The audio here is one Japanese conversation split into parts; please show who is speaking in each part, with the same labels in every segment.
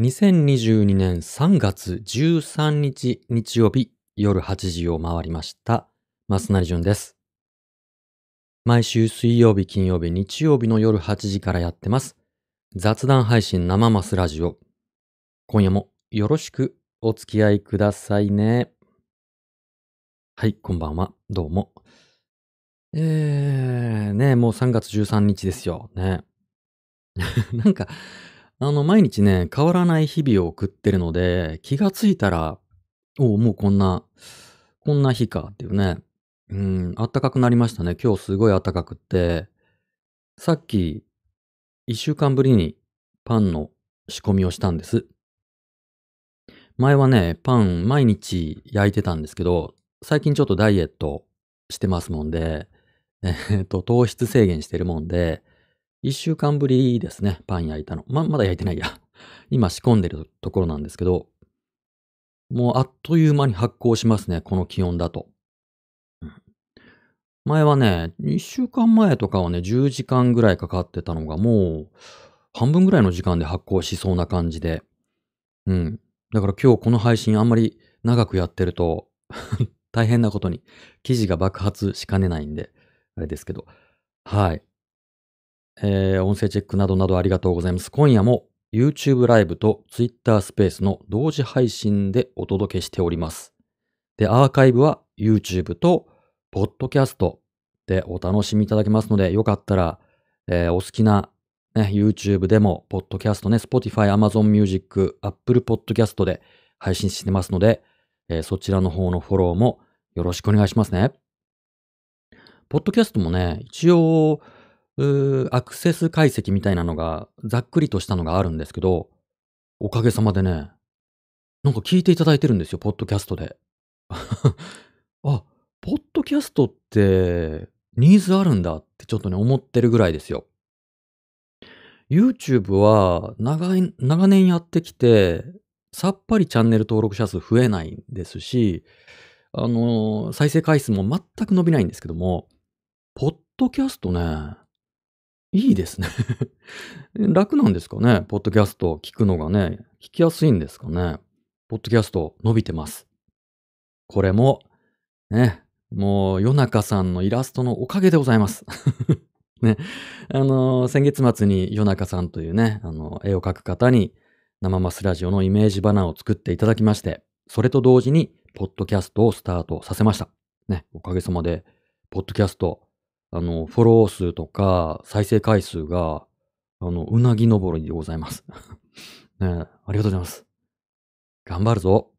Speaker 1: 2022年3月13日日曜日夜8時を回りました。増成淳です。毎週水曜日、金曜日、日曜日の夜8時からやってます。雑談配信生マスラジオ。今夜もよろしくお付き合いくださいね。はい、こんばんは。どうも。えー、ね、もう3月13日ですよ。ね。なんか、あの、毎日ね、変わらない日々を送ってるので、気がついたら、おうもうこんな、こんな日かっていうね。うん、暖かくなりましたね。今日すごい暖かくって、さっき、一週間ぶりにパンの仕込みをしたんです。前はね、パン毎日焼いてたんですけど、最近ちょっとダイエットしてますもんで、えっと、糖質制限してるもんで、一週間ぶりですね、パン焼いたの。ま、まだ焼いてないや。今仕込んでるところなんですけど、もうあっという間に発酵しますね、この気温だと。前はね、一週間前とかはね、10時間ぐらいかかってたのが、もう、半分ぐらいの時間で発酵しそうな感じで。うん。だから今日この配信あんまり長くやってると、大変なことに、記事が爆発しかねないんで、あれですけど。はい。えー、音声チェックなどなどありがとうございます。今夜も YouTube ライブと Twitter スペースの同時配信でお届けしております。で、アーカイブは YouTube と Podcast でお楽しみいただけますので、よかったら、えーお好きな、ね、YouTube でも、Podcast ね、Spotify、Amazon Music、Apple Podcast で配信してますので、えーそちらの方のフォローもよろしくお願いしますね。ポッドキャストもね、一応、アクセス解析みたいなのが、ざっくりとしたのがあるんですけど、おかげさまでね、なんか聞いていただいてるんですよ、ポッドキャストで。あ、ポッドキャストって、ニーズあるんだってちょっとね、思ってるぐらいですよ。YouTube は長い、長年やってきて、さっぱりチャンネル登録者数増えないんですし、あのー再生回数も全く伸びないんですけども、ポッドキャストね、いいですね。楽なんですかね？ポッドキャスト聞くのがね、聞きやすいんですかね？ポッドキャスト伸びてます。これも、ね、もう、夜中さんのイラストのおかげでございます。ね、あのー先月末に夜中さんというね、あの、絵を描く方に、生マスラジオのイメージバナーを作っていただきまして、それと同時に、ポッドキャストをスタートさせました。ね、おかげさまで、ポッドキャスト、あの、フォロー数とか、再生回数が、あの、うなぎ登りでございます。ね、ありがとうございます。頑張るぞ。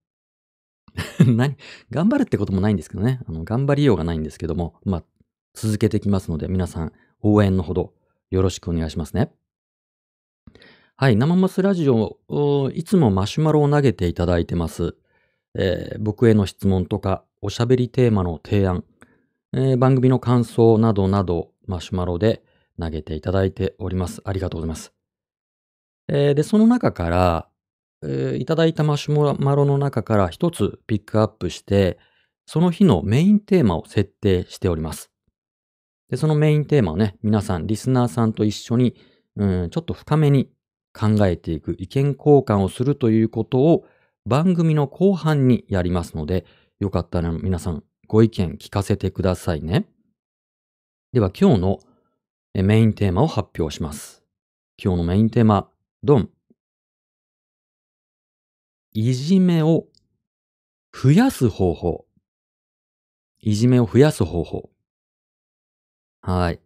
Speaker 1: 何頑張るってこともないんですけどね。あの、頑張りようがないんですけども、まあ、続けていきますので、皆さん、応援のほど、よろしくお願いしますね。はい、生マスラジオ、いつもマシュマロを投げていただいてます。えー僕への質問とか、おしゃべりテーマの提案、えー番組の感想などなど、マシュマロで投げていただいております。ありがとうございます。えーで、その中から、えーいただいたマシュマロの中から一つピックアップして、その日のメインテーマを設定しております。で、そのメインテーマをね、皆さん、リスナーさんと一緒に、うん、ちょっと深めに考えていく、意見交換をするということを番組の後半にやりますので、よかったら皆さんご意見聞かせてくださいね。では今日のメインテーマを発表します。今日のメインテーマ、ドン。いじめを増やす方法。いじめを増やす方法。はい。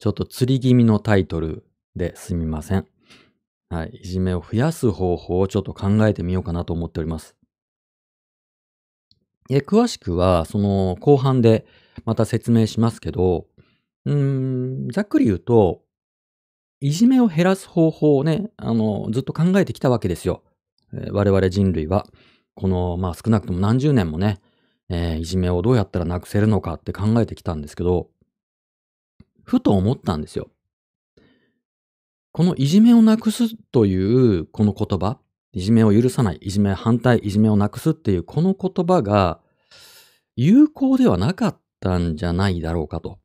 Speaker 1: ちょっと釣り気味のタイトルですみません。はい。いじめを増やす方法をちょっと考えてみようかなと思っております。え、詳しくは、その後半でまた説明しますけど、うーん、ざっくり言うと、いじめを減らす方法をね、あの、ずっと考えてきたわけですよ。えー我々人類は。この、まあ少なくとも何十年もね、えーいじめをどうやったらなくせるのかって考えてきたんですけど、ふと思ったんですよ。このいじめをなくすというこの言葉、いじめを許さない、いじめ反対、いじめをなくすっていうこの言葉が有効ではなかったんじゃないだろうかと。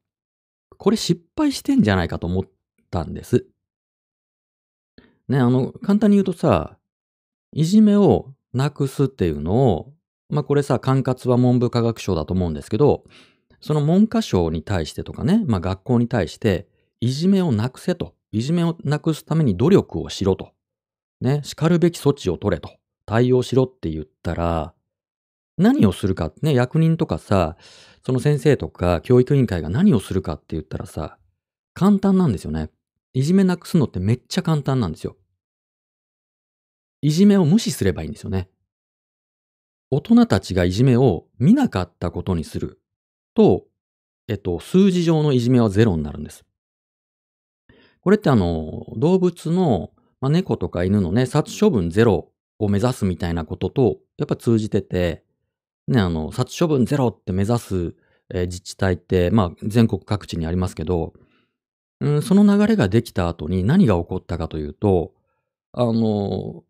Speaker 1: これ失敗してんじゃないかと思ったんです。ね、あの、簡単に言うとさ、いじめをなくすっていうのを、まあこれさ、管轄は文部科学省だと思うんですけど、その文科省に対してとかね、まあ学校に対して、いじめをなくせと。いじめをなくすために努力をしろと。ね、叱るべき措置を取れと。対応しろって言ったら、何をするかね、役人とかさ、その先生とか教育委員会が何をするかって言ったらさ、簡単なんですよね。いじめなくすのってめっちゃ簡単なんですよ。いじめを無視すればいいんですよね。大人たちがいじめを見なかったことにすると、えっと、数字上のいじめはゼロになるんです。これってあの、動物の、まあ、猫とか犬のね、殺処分ゼロを目指すみたいなことと、やっぱ通じてて、ね、あの、殺処分ゼロって目指す、えー、自治体って、まあ、全国各地にありますけど、うん、その流れができた後に何が起こったかというと、あの、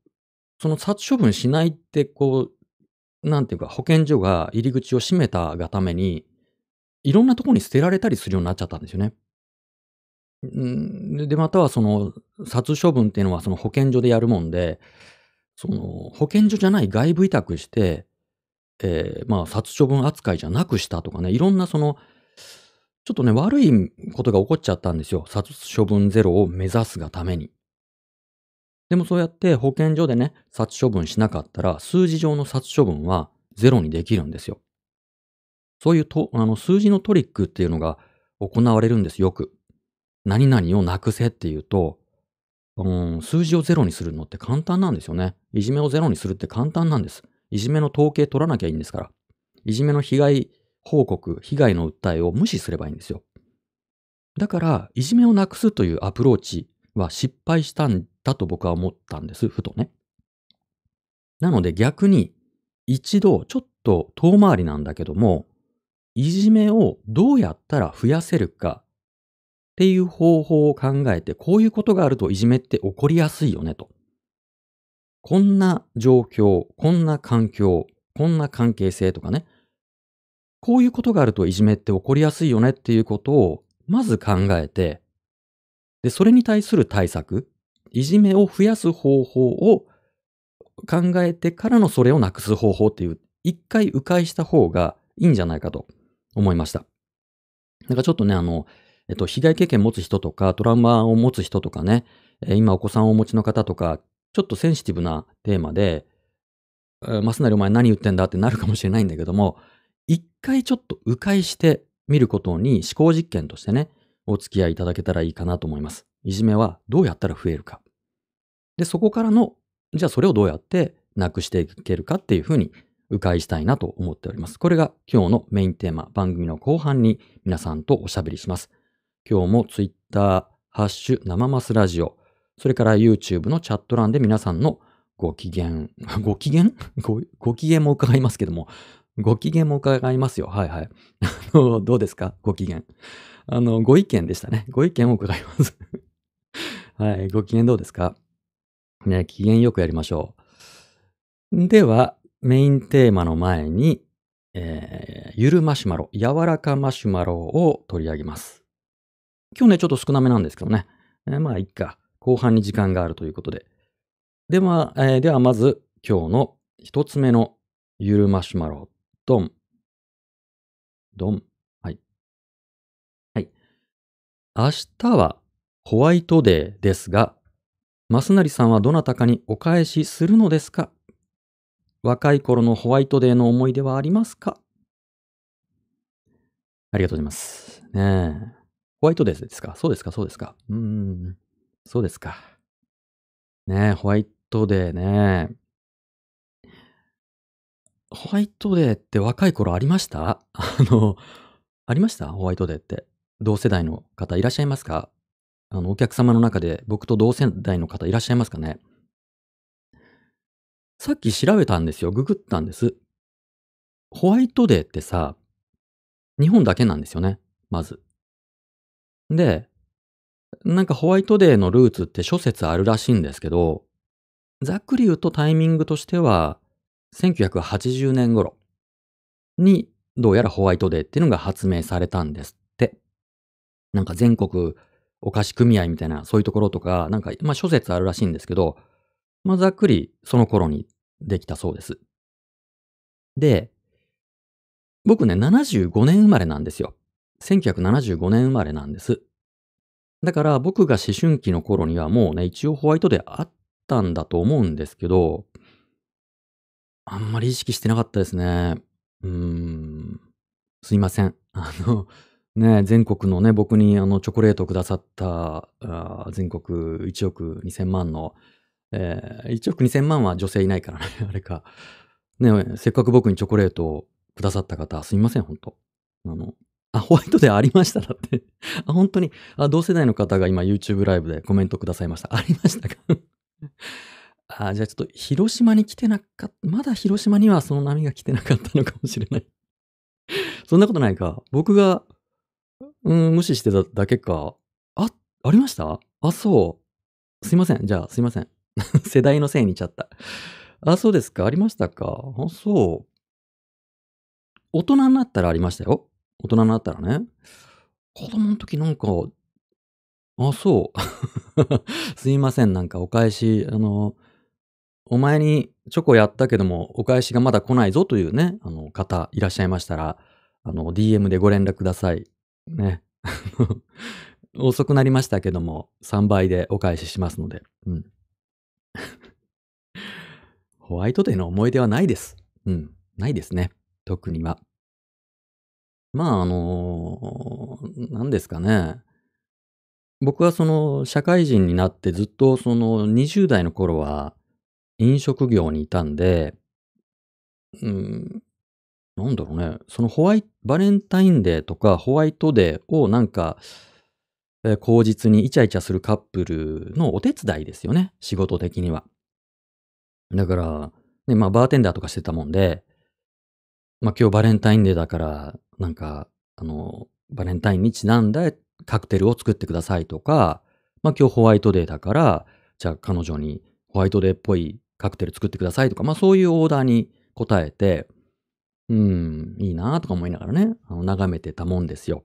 Speaker 1: その殺処分しないって、こう、なんていうか、保健所が入り口を閉めたがために、いろんなところに捨てられたりするようになっちゃったんですよね。で、またはその、殺処分っていうのはその保健所でやるもんで、その、保健所じゃない外部委託して、えー、まあ、殺処分扱いじゃなくしたとかね、いろんなその、ちょっとね、悪いことが起こっちゃったんですよ。殺処分ゼロを目指すがために。でもそうやって保健所でね、殺処分しなかったら、数字上の殺処分はゼロにできるんですよ。そういうと、あの、数字のトリックっていうのが行われるんです、よく。何々をなくせっていうと、うん、数字をゼロにするのって簡単なんですよね。いじめをゼロにするって簡単なんです。いじめの統計取らなきゃいいんですから。いじめの被害報告、被害の訴えを無視すればいいんですよ。だから、いじめをなくすというアプローチは失敗したんだと僕は思ったんです、ふとね。なので逆に、一度ちょっと遠回りなんだけども、いじめをどうやったら増やせるかっていう方法を考えて、こういうことがあるといじめって起こりやすいよねと。こんな状況、こんな環境、こんな関係性とかね。こういうことがあるといじめって起こりやすいよねっていうことをまず考えて、で、それに対する対策、いじめを増やす方法を考えてからのそれをなくす方法っていう、一回迂回した方がいいんじゃないかと思いました。なんかちょっとね、あの、えっと、被害経験持つ人とか、トラウマを持つ人とかね、今お子さんをお持ちの方とか、ちょっとセンシティブなテーマで、マスナリお前何言ってんだってなるかもしれないんだけども、一回ちょっと迂回してみることに思考実験としてね、お付き合いいただけたらいいかなと思います。いじめはどうやったら増えるか。で、そこからの、じゃあそれをどうやってなくしていけるかっていうふうに迂回したいなと思っております。これが今日のメインテーマ、番組の後半に皆さんとおしゃべりします。今日も Twitter、ハッシュ生マスラジオ、それから YouTube のチャット欄で皆さんのご機嫌、ご機嫌？ごご機嫌も伺いますけども、ご機嫌も伺いますよ。はいはい。どうですか？ご機嫌。あの、ご意見でしたね。ご意見を伺いますはい。ご機嫌どうですか？ね、機嫌よくやりましょう。では、メインテーマの前に、えー、ゆるマシュマロ、柔らかマシュマロを取り上げます。今日ね、ちょっと少なめなんですけどね。えー、まあ、いっか。後半に時間があるということで。では、えー、ではまず、今日の一つ目のゆるマシュマロ、ドン。ドン。はい。はい。明日はホワイトデーですが、マスナリさんはどなたかにお返しするのですか？若い頃のホワイトデーの思い出はありますか？ありがとうございます。ねえ。ホワイトデーですか？そうですか？そうですか？うーん。そうですか。ねえ、ホワイトデーね。ホワイトデーって若い頃ありました？あの、ありました？ホワイトデーって。同世代の方いらっしゃいますか？あの、お客様の中で僕と同世代の方いらっしゃいますかね？さっき調べたんですよ。ググったんです。ホワイトデーってさ、日本だけなんですよね。まず。で、なんかホワイトデーのルーツって諸説あるらしいんですけど、ざっくり言うとタイミングとしては、1980年頃にどうやらホワイトデーっていうのが発明されたんですって。なんか全国お菓子組合みたいなそういうところとか、なんかまあ諸説あるらしいんですけど、まあ、ざっくりその頃にできたそうです。で、僕ね、75年生まれなんですよ。1975年生まれなんです。だから僕が思春期の頃にはもうね、一応ホワイトデーあったんだと思うんですけど、あんまり意識してなかったですね。うーん。すいません。あの、ね、全国のね、僕にあのチョコレートくださった、全国1億2000万の、えー、1億2000万は女性いないからね、あれか。ね、せっかく僕にチョコレートをくださった方、すいません、ほんと。あの、あ、ホワイトデーありました？だって。あ、本当に、あ、同世代の方が今 YouTube ライブでコメントくださいました。ありましたか？あ、じゃあちょっと広島に来てなかった、まだ広島にはその波が来てなかったのかもしれない そんなことないか。僕が、うん、無視してただけか。あ、ありました？あ、そう。すいません。じゃあ、すいません。世代のせいにちゃった。あ、そうですか。ありましたか？あ、そう。大人になったらありましたよ。大人になったらね。子供の時なんか、あ、そう。すいません。なんかお返し、あの、お前にチョコやったけども、お返しがまだ来ないぞというね、あの方いらっしゃいましたら、あの、DM でご連絡ください。ね。遅くなりましたけども、3倍でお返ししますので。うん。ホワイトデーの思い出はないです。うん。ないですね。特には。まあ、あの、何ですかね。僕はその社会人になってずっとその20代の頃は飲食業にいたんで、うん、なんだろうね。そのホワイト、バレンタインデーとかホワイトデーをなんか、えー、口実にイチャイチャするカップルのお手伝いですよね。仕事的には。だから、ね、まあバーテンダーとかしてたもんで、まあ今日バレンタインデーだから、なんか、あの、バレンタインにちなんだカクテルを作ってくださいとか、まあ今日ホワイトデーだから、じゃあ彼女にホワイトデーっぽいカクテル作ってくださいとか、まあそういうオーダーに答えて、うん、いいなとか思いながらね、あの眺めてたもんですよ。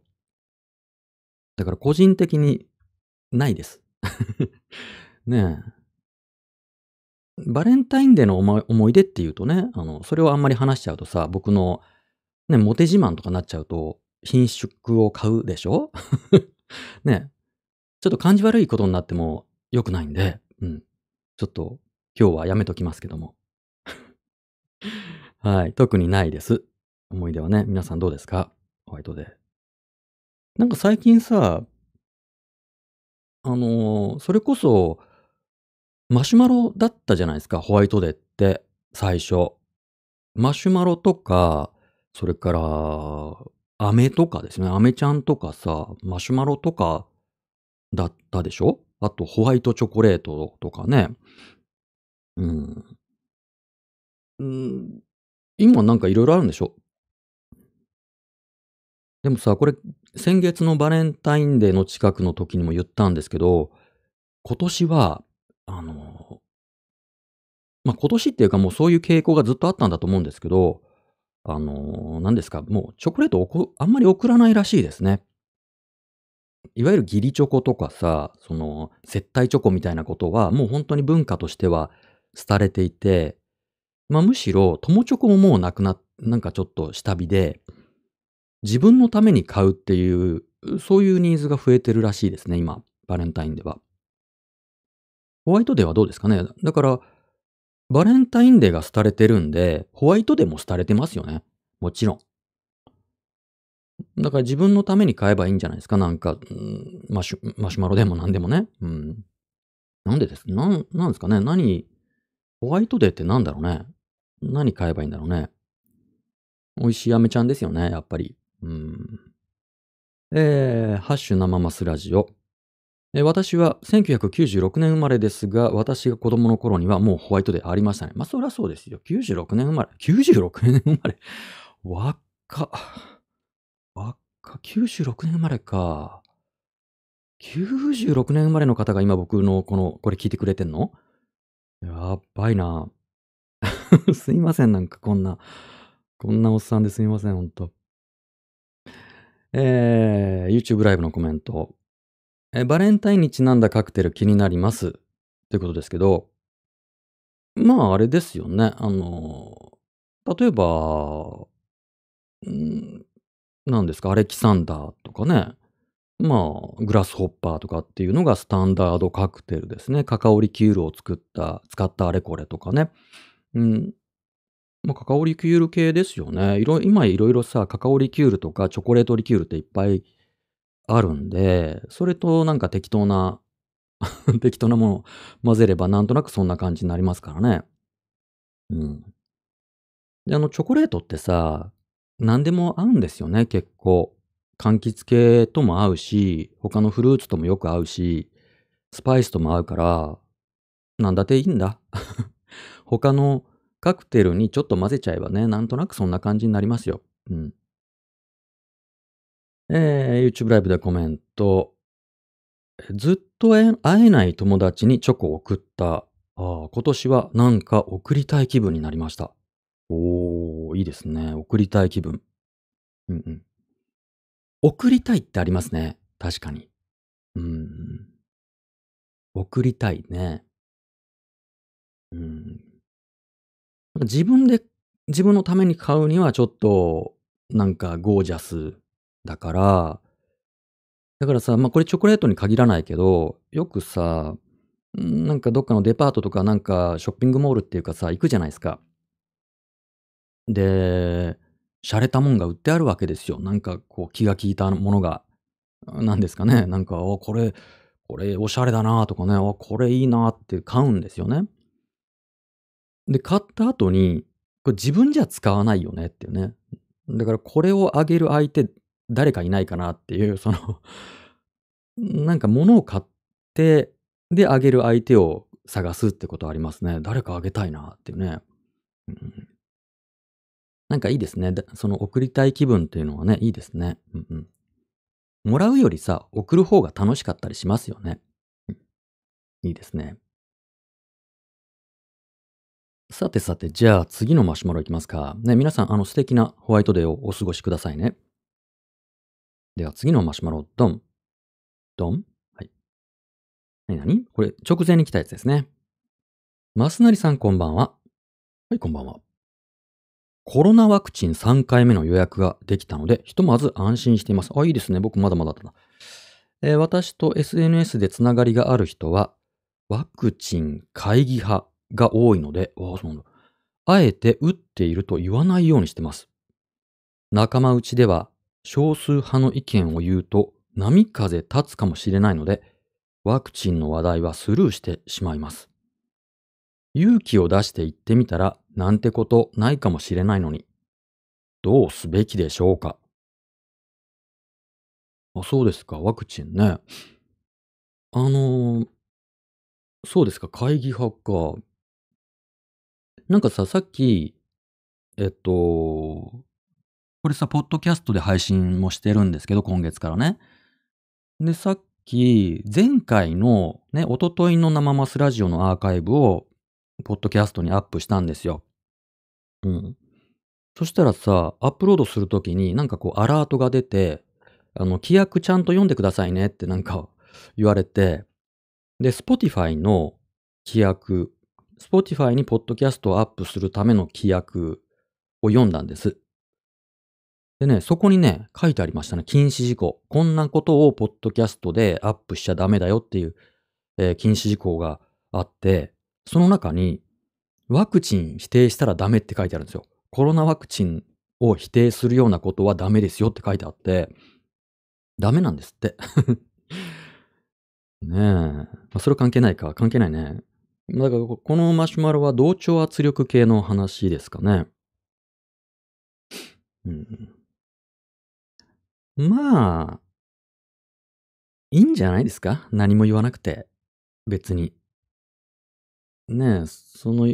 Speaker 1: だから個人的にないです。ねえ。バレンタインデーの思い出っていうとね、あの、それをあんまり話しちゃうとさ、僕のね、モテ自慢とかなっちゃうと、品種を買うでしょ？ね。ちょっと感じ悪いことになっても良くないんで、うん。ちょっと今日はやめときますけども。はい。特にないです。思い出はね。皆さんどうですか？ホワイトデー。なんか最近さ、あのー、それこそ、マシュマロだったじゃないですか、ホワイトデーって、最初。マシュマロとか、それから、飴とかですね。飴ちゃんとかさ、マシュマロとかだったでしょ？あと、ホワイトチョコレートとかね。うん。うん、今なんかいろいろあるんでしょ？でもさ、これ、先月のバレンタインデーの近くの時にも言ったんですけど、今年は、あの、まあ、今年っていうかもうそういう傾向がずっとあったんだと思うんですけど、あの、何ですか、もうチョコレートをこあんまり送らないらしいですね。いわゆる義理チョコとかさ、その、接待チョコみたいなことは、もう本当に文化としては廃れていて、まあ、むしろ、友チョコももうなくな、なんかちょっと下火で、自分のために買うっていう、そういうニーズが増えてるらしいですね、今、バレンタインでは。ホワイトデーはどうですかね？だから、バレンタインデーが廃れてるんで、ホワイトデーも廃れてますよね。もちろん。だから自分のために買えばいいんじゃないですか。なんか、うん、マシュマシュマロでも何でもね。うん。なんでですなん、なんですかね？何、ホワイトデーってなんだろうね。何買えばいいんだろうね。美味しいアメちゃんですよね、やっぱり。うん。えー、ハッシュ生マスラジオ。私は1996年生まれですが、私が子供の頃にはもうホワイトデーありましたね。まあそりゃそうですよ。96年生まれ。96年生まれ。若っ。若っ。96年生まれか。96年生まれの方が今僕のこの、これ聞いてくれてんの？やっばいな。すいません、なんかこんな、こんなおっさんですいません、ほんと。えー、YouTube ライブのコメント。え、バレンタインにちなんだカクテル気になります。ということですけど、まあ、あれですよね。あの、例えば、うーん、なんですか、アレキサンダーとかね、まあ、グラスホッパーとかっていうのがスタンダードカクテルですね。カカオリキュールを作った使ったあれこれとかね。うん。まあ、カカオリキュール系ですよね。いろ今色々さ、カカオリキュールとかチョコレートリキュールっていっぱいあるんで、それとなんか適当な 適当なものを混ぜればなんとなくそんな感じになりますからね。うん。で、あのチョコレートってさ、なんでも合うんですよね、結構。柑橘系とも合うし、他のフルーツともよく合うし、スパイスとも合うから、なんだっていいんだ。他のカクテルにちょっと混ぜちゃえばね、なんとなくそんな感じになりますよ。うん。えー、YouTube ライブでコメント。ずっと会えない友達にチョコを送った。ああ、今年はなんか送りたい気分になりました。おー、いいですね。送りたい気分。うんうん。送りたいってありますね。確かに。うん。送りたいね。うん。なんか自分で自分のために買うにはちょっと、なんかゴージャスだからだからさ、まあ、これチョコレートに限らないけど、よくさ、なんかどっかのデパートとかなんかショッピングモールっていうかさ、行くじゃないですか。で、洒落たもんが売ってあるわけですよ。なんかこう気が利いたものが。なんですかね、なんか、あ、これこれおしゃれだなとかね、あ、これいいなって買うんですよね。で、買った後に、これ自分じゃ使わないよねっていうね。だからこれをあげる相手、誰かいないかなっていう、そのなんか物を買って、で、あげる相手を探すってことはありますね。誰かあげたいなっていうね。うん。なんかいいですね。その送りたい気分っていうのはね、いいですね。うんうん。もらうよりさ、送る方が楽しかったりしますよね。うん。いいですね。さてさて、じゃあ次のマシュマロいきますか。ね、皆さん、あの素敵なホワイトデーをお過ごしくださいね。では次のマシュマロ、ドン。ドン？はい。なにこれ、直前に来たやつですね。マスナリさんこんばんは。はい、こんばんは。コロナワクチン3回目の予約ができたので、ひとまず安心しています。あ、いいですね。僕まだまだだな。えー、私と SNS でつながりがある人は、ワクチン会議派が多いので、ああ、そうなんだ。あえて打っていると言わないようにしてます。仲間内では少数派の意見を言うと波風立つかもしれないので、ワクチンの話題はスルーしてしまいます。勇気を出して言ってみたらなんてことないかもしれないのに、どうすべきでしょうか？あ、そうですか、ワクチンね。あの、そうですか、会議派か。なんかさ、さっき、えっと、これさ、ポッドキャストで配信もしてるんですけど、今月からね。で、さっき、前回のね、おとといの生マスラジオのアーカイブを、ポッドキャストにアップしたんですよ。うん。そしたらさ、アップロードするときになんかこうアラートが出て、あの、規約ちゃんと読んでくださいねってなんか言われて、で、Spotify の規約、Spotify にポッドキャストをアップするための規約を読んだんです。でね、そこにね、書いてありましたね。禁止事項。こんなことをポッドキャストでアップしちゃダメだよっていう、えー、禁止事項があって、その中に、ワクチン否定したらダメって書いてあるんですよ。コロナワクチンを否定するようなことはダメですよって書いてあって、ダメなんですって。ねえ。まあ、それ関係ないか。関係ないね。だから、このマシュマロは同調圧力系の話ですかね。うん。まあ、いいんじゃないですか？何も言わなくて。別に。ねえ、その、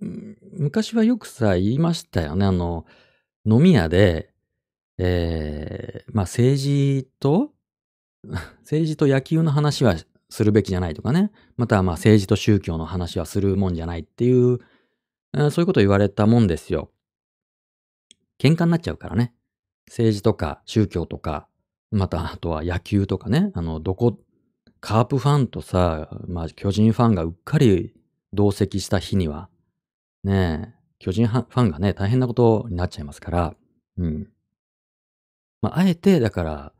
Speaker 1: 昔はよくさ、言いましたよね。あの、飲み屋で、ええ、まあ、政治と 政治と野球の話はするべきじゃないとかね。または、ま、政治と宗教の話はするもんじゃないっていう、そういうこと言われたもんですよ。喧嘩になっちゃうからね。政治とか宗教とか、またあとは野球とかね。あの、どこカープファンとさ、まあ、巨人ファンがうっかり同席した日には、ね、巨人ファンがね、大変なことになっちゃいますから、うん。まあ、あえて、だから、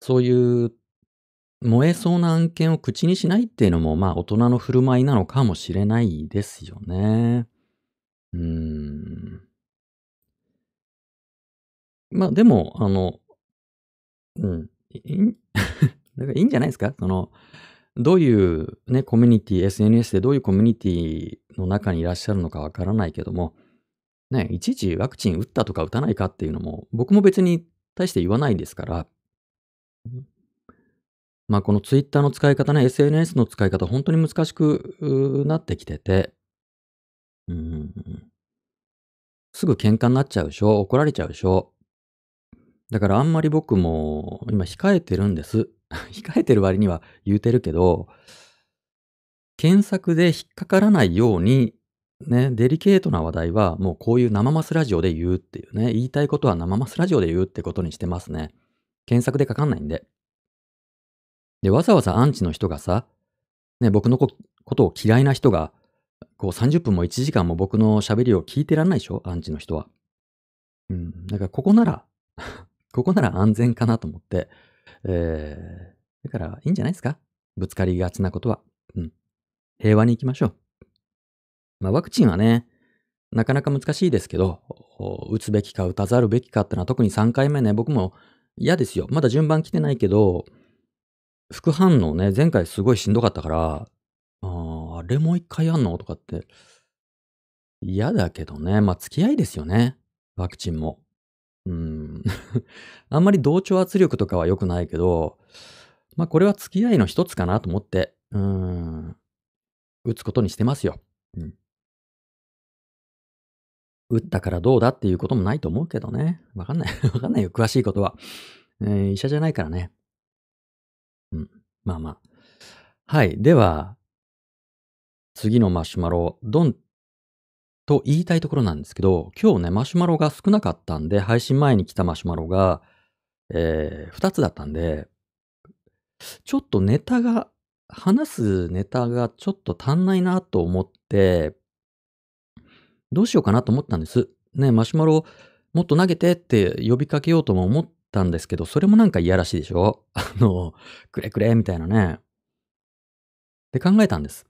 Speaker 1: そういう燃えそうな案件を口にしないっていうのも、まあ、大人の振る舞いなのかもしれないですよね。うーん。まあ、でも、あの、うん、いいん？かいいんじゃないですか？その、どういうね、コミュニティ、SNS でどういうコミュニティの中にいらっしゃるのかわからないけども、ね、いちいちワクチン打ったとか打たないかっていうのも、僕も別に大して言わないですから、まあこのツイッターの使い方ね、SNS の使い方、本当に難しくなってきてて、うん、すぐ喧嘩になっちゃうでしょ？怒られちゃうでしょ？だからあんまり僕も今控えてるんです。控えてる割には言うてるけど、検索で引っかからないように、ね、デリケートな話題はもうこういう生マスラジオで言うっていうね、言いたいことは生マスラジオで言うってことにしてますね。検索でかかんないんで。で、わざわざアンチの人がさ、ね、僕のことを嫌いな人が、こう30分も1時間も僕の喋りを聞いてらんないでしょ？アンチの人は。うん。だからここならここなら安全かなと思って、えー、だからいいんじゃないですか？ぶつかりがちなことは。うん。平和に行きましょう。まあワクチンはね、なかなか難しいですけど、打つべきか打たざるべきかってのは特に3回目ね、僕も嫌ですよ。まだ順番来てないけど、副反応ね、前回すごいしんどかったから、ああれもう一回やんの？とかって、嫌だけどね。まあ付き合いですよね。ワクチンも。うん。あんまり同調圧力とかは良くないけど、まあこれは付き合いの一つかなと思って、うん、打つことにしてますよ。うん。打ったからどうだっていうこともないと思うけどね。わかんない。わかんないよ。詳しいことは。えー、医者じゃないからね。うん。まあまあ。はい。では、次のマシュマロ、ドンと言いたいところなんですけど、今日ね、マシュマロが少なかったんで、配信前に来たマシュマロが、えー、2つだったんで、ちょっとネタが、話すネタがちょっと足んないなと思って、どうしようかなと思ったんです。ね、マシュマロもっと投げてって呼びかけようとも思ったんですけど、それもなんかいやらしいでしょ？あの、くれくれみたいなね。って考えたんです。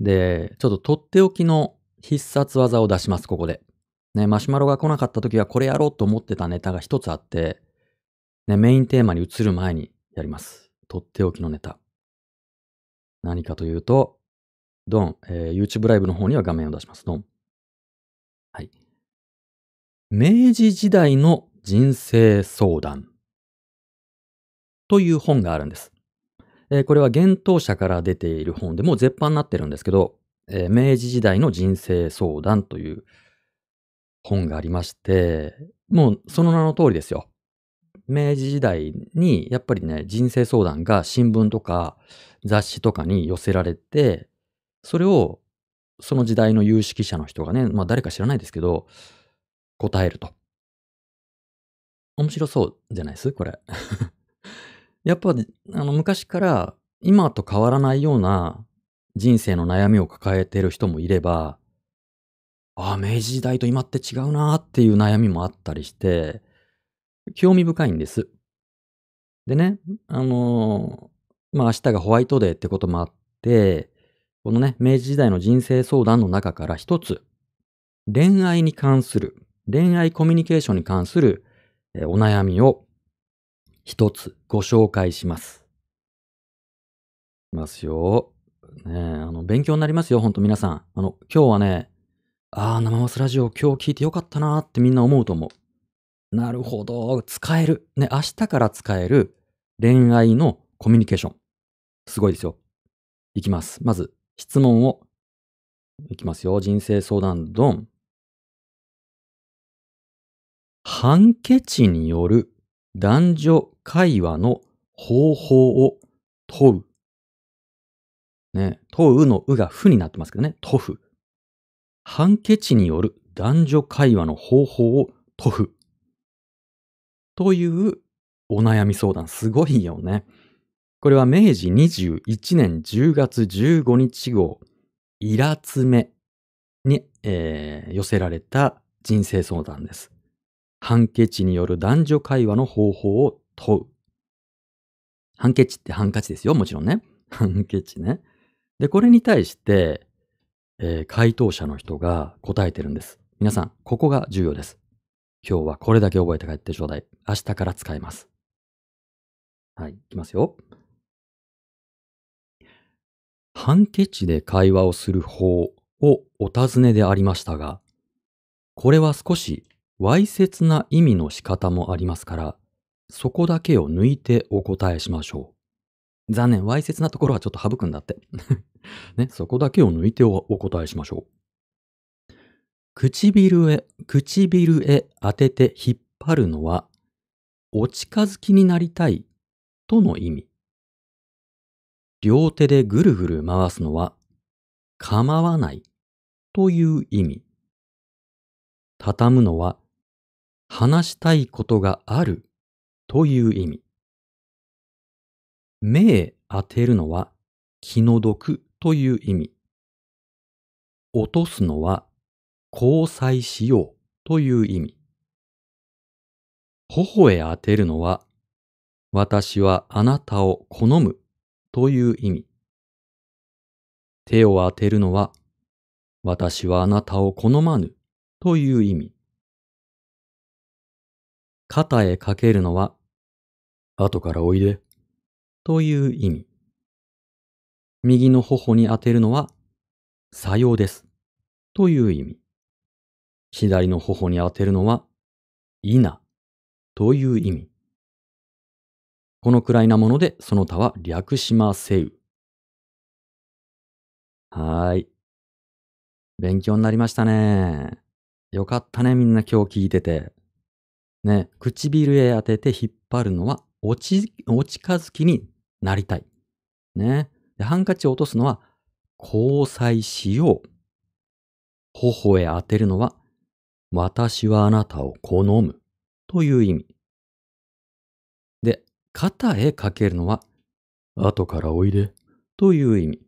Speaker 1: で、ちょっととっておきの必殺技を出します、ここで。ね、マシュマロが来なかった時はこれやろうと思ってたネタが一つあって、ね、メインテーマに移る前にやります。とっておきのネタ。何かというと、ドン、えー、YouTube ライブの方には画面を出します。ドン。はい。明治時代の人生相談という本があるんです。えー、これは幻冬者から出ている本でもう絶版になってるんですけど、えー、明治時代の人生相談という本がありまして、もうその名の通りですよ。明治時代にやっぱりね、人生相談が新聞とか雑誌とかに寄せられて、それをその時代の有識者の人がね、まあ誰か知らないですけど、答えると。面白そうじゃないです？これ。やっぱ、あの、昔から今と変わらないような人生の悩みを抱えている人もいれば、ああ、明治時代と今って違うなーっていう悩みもあったりして、興味深いんです。でね、あのー、まあ明日がホワイトデーってこともあって、このね、明治時代の人生相談の中から一つ、恋愛に関する、恋愛コミュニケーションに関するえお悩みを一つご紹介します。いますよ。ねえあの、勉強になりますよ、ほんと皆さん。あの、今日はね、ああ、生マスラジオ今日聞いてよかったなーってみんな思うと思う。なるほど、使える。ね、明日から使える恋愛のコミュニケーション。すごいですよ。いきます。まず、質問を。いきますよ。人生相談ドン。判決による男女会話の方法を問う。ね、問うのうがふになってますけどね、問う。判決による男女会話の方法を問う。というお悩み相談。すごいよね。これは明治21年10月15日号、イラツメに、えー寄せられた人生相談です。ハンケチによる男女会話の方法を問う。ハンケチってハンカチですよ、もちろんね。ハンケチね。で、これに対して、えー回答者の人が答えてるんです。皆さん、ここが重要です。今日はこれだけ覚えて帰ってちょうだい。明日から使います。はい、いきますよ。ハンケチで会話をする方をお尋ねでありましたが、これは少しわいせつな意味の仕方もありますから、そこだけを抜いてお答えしましょう。残念、わいせつなところはちょっと省くんだって。ね、そこだけを抜いておお答えしましょう。唇へ、唇へ当てて引っ張るのは、お近づきになりたいとの意味。両手でぐるぐる回すのは、構わないという意味。畳むのは、話したいことがあるという意味。目へ当てるのは気の毒という意味。落とすのは交際しようという意味。頬へ当てるのは私はあなたを好むという意味。手を当てるのは私はあなたを好まぬという意味。肩へかけるのは後からおいでという意味。右の頬に当てるのは、さようです。という意味。左の頬に当てるのは、いな。という意味。このくらいなもので、その他は略しませう。はーい。勉強になりましたね。よかったね、みんな今日聞いてて。ね、唇へ当てて引っ張るのは、おち、お近づきになりたい。ね。で、ハンカチを落とすのは、交際しよう。頬へ当てるのは、私はあなたを好む。という意味。で、肩へかけるのは、後からおいで。という意味。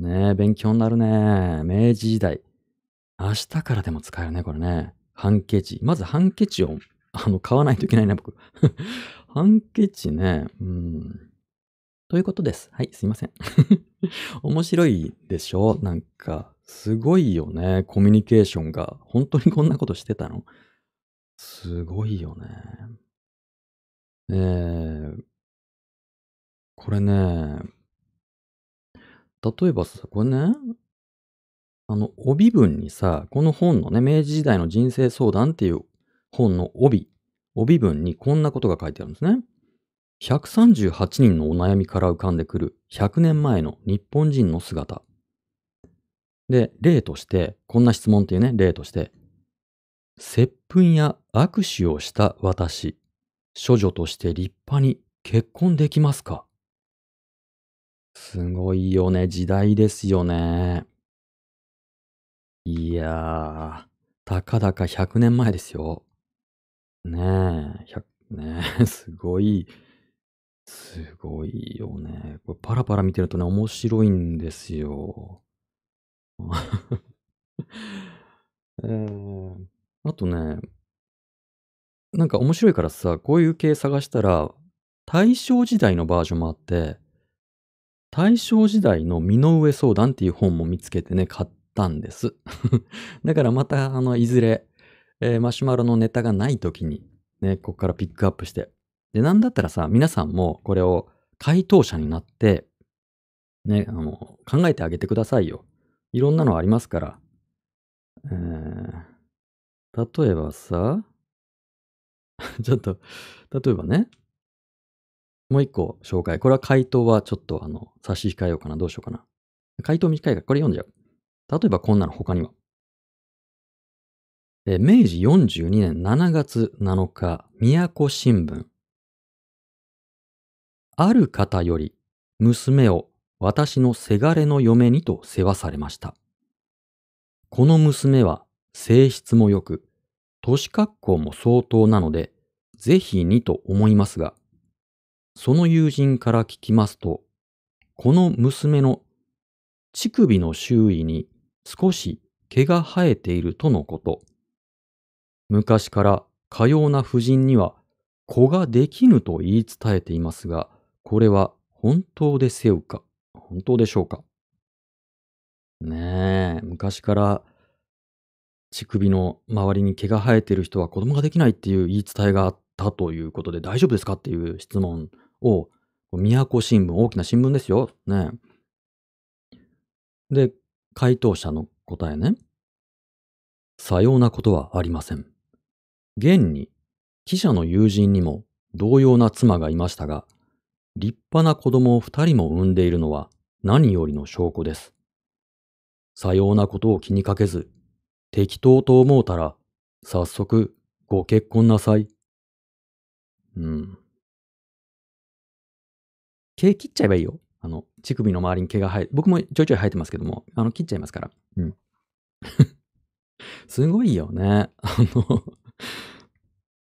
Speaker 1: ねえ、勉強になるね。明治時代。明日からでも使えるね、これね。ハンケチ。まずハンケチを、あの、買わないといけないね、僕。ハンケチね。うん。ということです。はい、すいません。面白いでしょ？なんか、すごいよね。コミュニケーションが。本当にこんなことしてたの？すごいよね。えー、これね、例えばさ、これね、あの、帯文にさ、この本のね、明治時代の人生相談っていう本の帯、帯文にこんなことが書いてあるんですね。138人のお悩みから浮かんでくる100年前の日本人の姿。で、例として、こんな質問っていうね、例として、接吻や握手をした私、処女として立派に結婚できますか？すごいよね、時代ですよね。いやー、たかだか100年前ですよ。ねえ、100ねえ、すごい、すごいよね。これパラパラ見てるとね、面白いんですよ。えー、あとね、なんか面白いからさ、こういう系探したら、大正時代のバージョンもあって、大正時代の身の上相談っていう本も見つけてね、買ったんです。だからまた、あの、いずれ、えーマシュマロのネタがない時に、ね、ここからピックアップして。で、なんだったらさ、皆さんもこれを回答者になって、ね、あの、考えてあげてくださいよ。いろんなのありますから。えー、例えばさ、ちょっと、例えばね、もう一個紹介。これは回答はちょっとあの、差し控えようかな。どうしようかな。回答短いからこれ読んじゃう。例えばこんなの他には。明治42年7月7日、宮古新聞。ある方より娘を私のせがれの嫁にと世話されました。この娘は性質も良く、年格好も相当なので、ぜひにと思いますが、その友人から聞きますと、この娘の乳首の周囲に少し毛が生えているとのこと。昔からかような婦人には子ができぬと言い伝えていますが、これは本当でせうか？本当でしょうか？ねえ、昔から乳首の周りに毛が生えている人は子供ができないっていう言い伝えがあったということで大丈夫ですかっていう質問を、宮古新聞、大きな新聞ですよ。ねで、回答者の答えね。さようなことはありません。現に、記者の友人にも同様な妻がいましたが、立派な子供を二人も産んでいるのは何よりの証拠です。さようなことを気にかけず、適当と思うたら、早速ご結婚なさい。うん。毛切っちゃえばいいよ。あの、乳首の周りに毛が生え、僕もちょいちょい生えてますけども、あの、切っちゃいますから。うん。すごいよね。あの、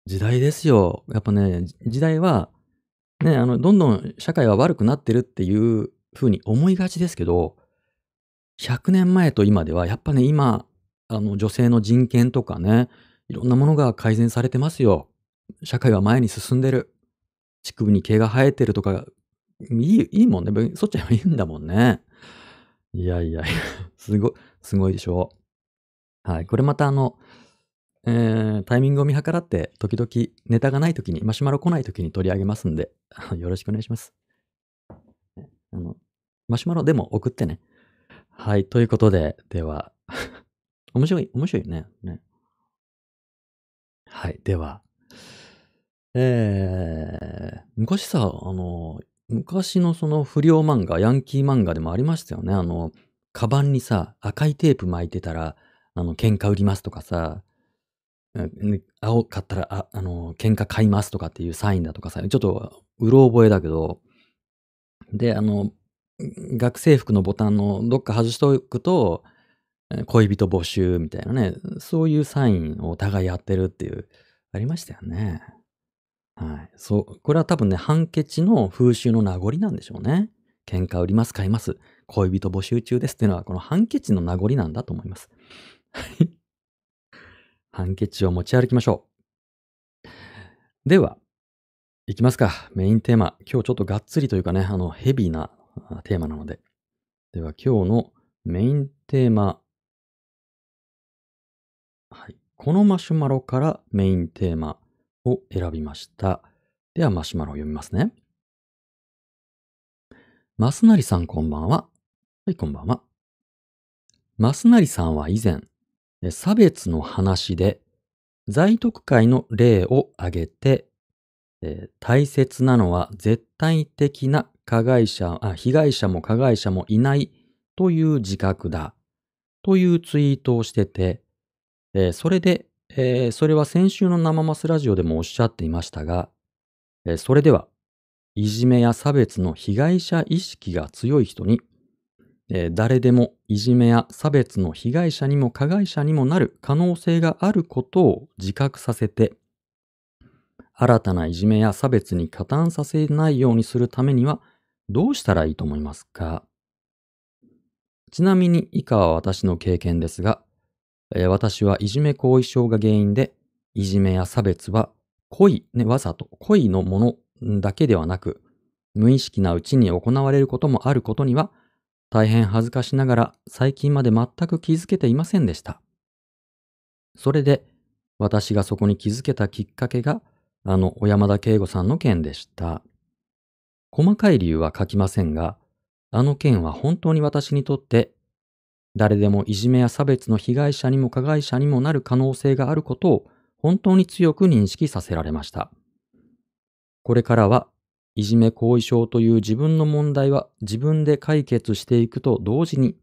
Speaker 1: 時代ですよ。やっぱね、時代は、ね、あの、どんどん社会は悪くなってるっていう風に思いがちですけど、100年前と今では、やっぱね、今、あの、女性の人権とかね、いろんなものが改善されてますよ。社会は前に進んでる。乳首に毛が生えてるとか、いい、いいもんね。そっちゃえばいいんだもんね。いやいやいや、すごい、すごいでしょう。はい。これまたあの、えー、タイミングを見計らって、時々ネタがない時に、マシュマロ来ない時に取り上げますんで、よろしくお願いします。あの、マシュマロでも送ってね。はい。ということで、では、面白い、面白いね。ね。はい。では、えー、昔さ、あの、昔のその不良漫画、ヤンキー漫画でもありましたよね。あの、カバンにさ、赤いテープ巻いてたら、あの、喧嘩売りますとかさ、青かったら、あ、あの、喧嘩買いますとかっていうサインだとかさ、ちょっと、うろ覚えだけど、で、あの、学生服のボタンのどっか外しておくと、恋人募集みたいなね、そういうサインをお互いやってるっていう、ありましたよね。はい。そう、これは多分ね、ハンケチの風習の名残なんでしょうね。喧嘩売ります、買います。恋人募集中ですっていうのは、このハンケチの名残なんだと思います。はい。ハンケチを持ち歩きましょう。では、いきますか。メインテーマ。今日ちょっとがっつりというかね、あの、ヘビーなテーマなので。では、今日のメインテーマ。はい。このマシュマロからメインテーマを選びました。では、マシュマロを読みますね。マスナリさんこんばんは。はい、こんばんは。マスナリさんは以前、差別の話で、在特会の例を挙げて、えー大切なのは絶対的な加害者あ、被害者も加害者もいないという自覚だ。というツイートをしてて、えーそれで、えーそれは先週の生マスラジオでもおっしゃっていましたが、えそれでは、いじめや差別の被害者意識が強い人に、えー誰でもいじめや差別の被害者にも加害者にもなる可能性があることを自覚させて、新たないじめや差別に加担させないようにするためにはどうしたらいいと思いますか？ちなみに以下は私の経験ですが、えー私はいじめ後遺症が原因で、いじめや差別は故意、ね、わざと故意のものだけではなく、無意識なうちに行われることもあることには、大変恥ずかしながら最近まで全く気づけていませんでした。それで、私がそこに気づけたきっかけが、あの小山田圭吾さんの件でした。細かい理由は書きませんが、あの件は本当に私にとって、誰でもいじめや差別の被害者にも加害者にもなる可能性があることを本当に強く認識させられました。これからは、いじめ後遺症という自分の問題は自分で解決していくと同時に、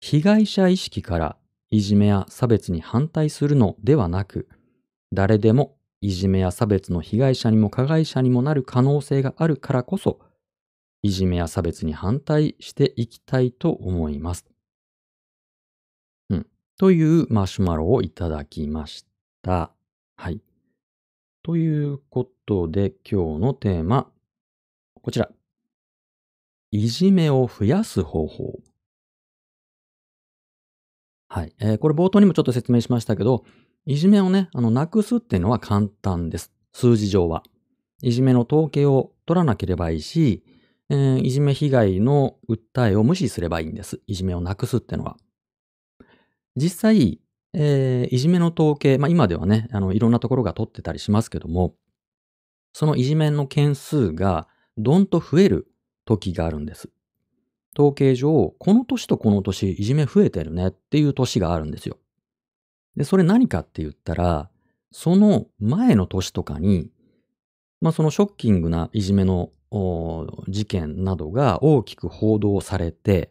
Speaker 1: 被害者意識からいじめや差別に反対するのではなく、誰でもいじめや差別の被害者にも加害者にもなる可能性があるからこそ、いじめや差別に反対していきたいと思います。うん。というマシュマロをいただきました。はい。ということで今日のテーマ、こちら。いじめを増やす方法。はい。えーこれ冒頭にもちょっと説明しましたけど、いじめをね、あの、なくすっていうのは簡単です。数字上は。いじめの統計を取らなければいいし、えーいじめ被害の訴えを無視すればいいんです。いじめをなくすってのは。実際、えーいじめの統計、まあ今ではね、あの、いろんなところが取ってたりしますけども、そのいじめの件数がどんと増える時があるんです。統計上、この年とこの年、いじめ増えてるねっていう年があるんですよ。で、それ何かって言ったら、その前の年とかに、まあそのショッキングないじめの事件などが大きく報道されて、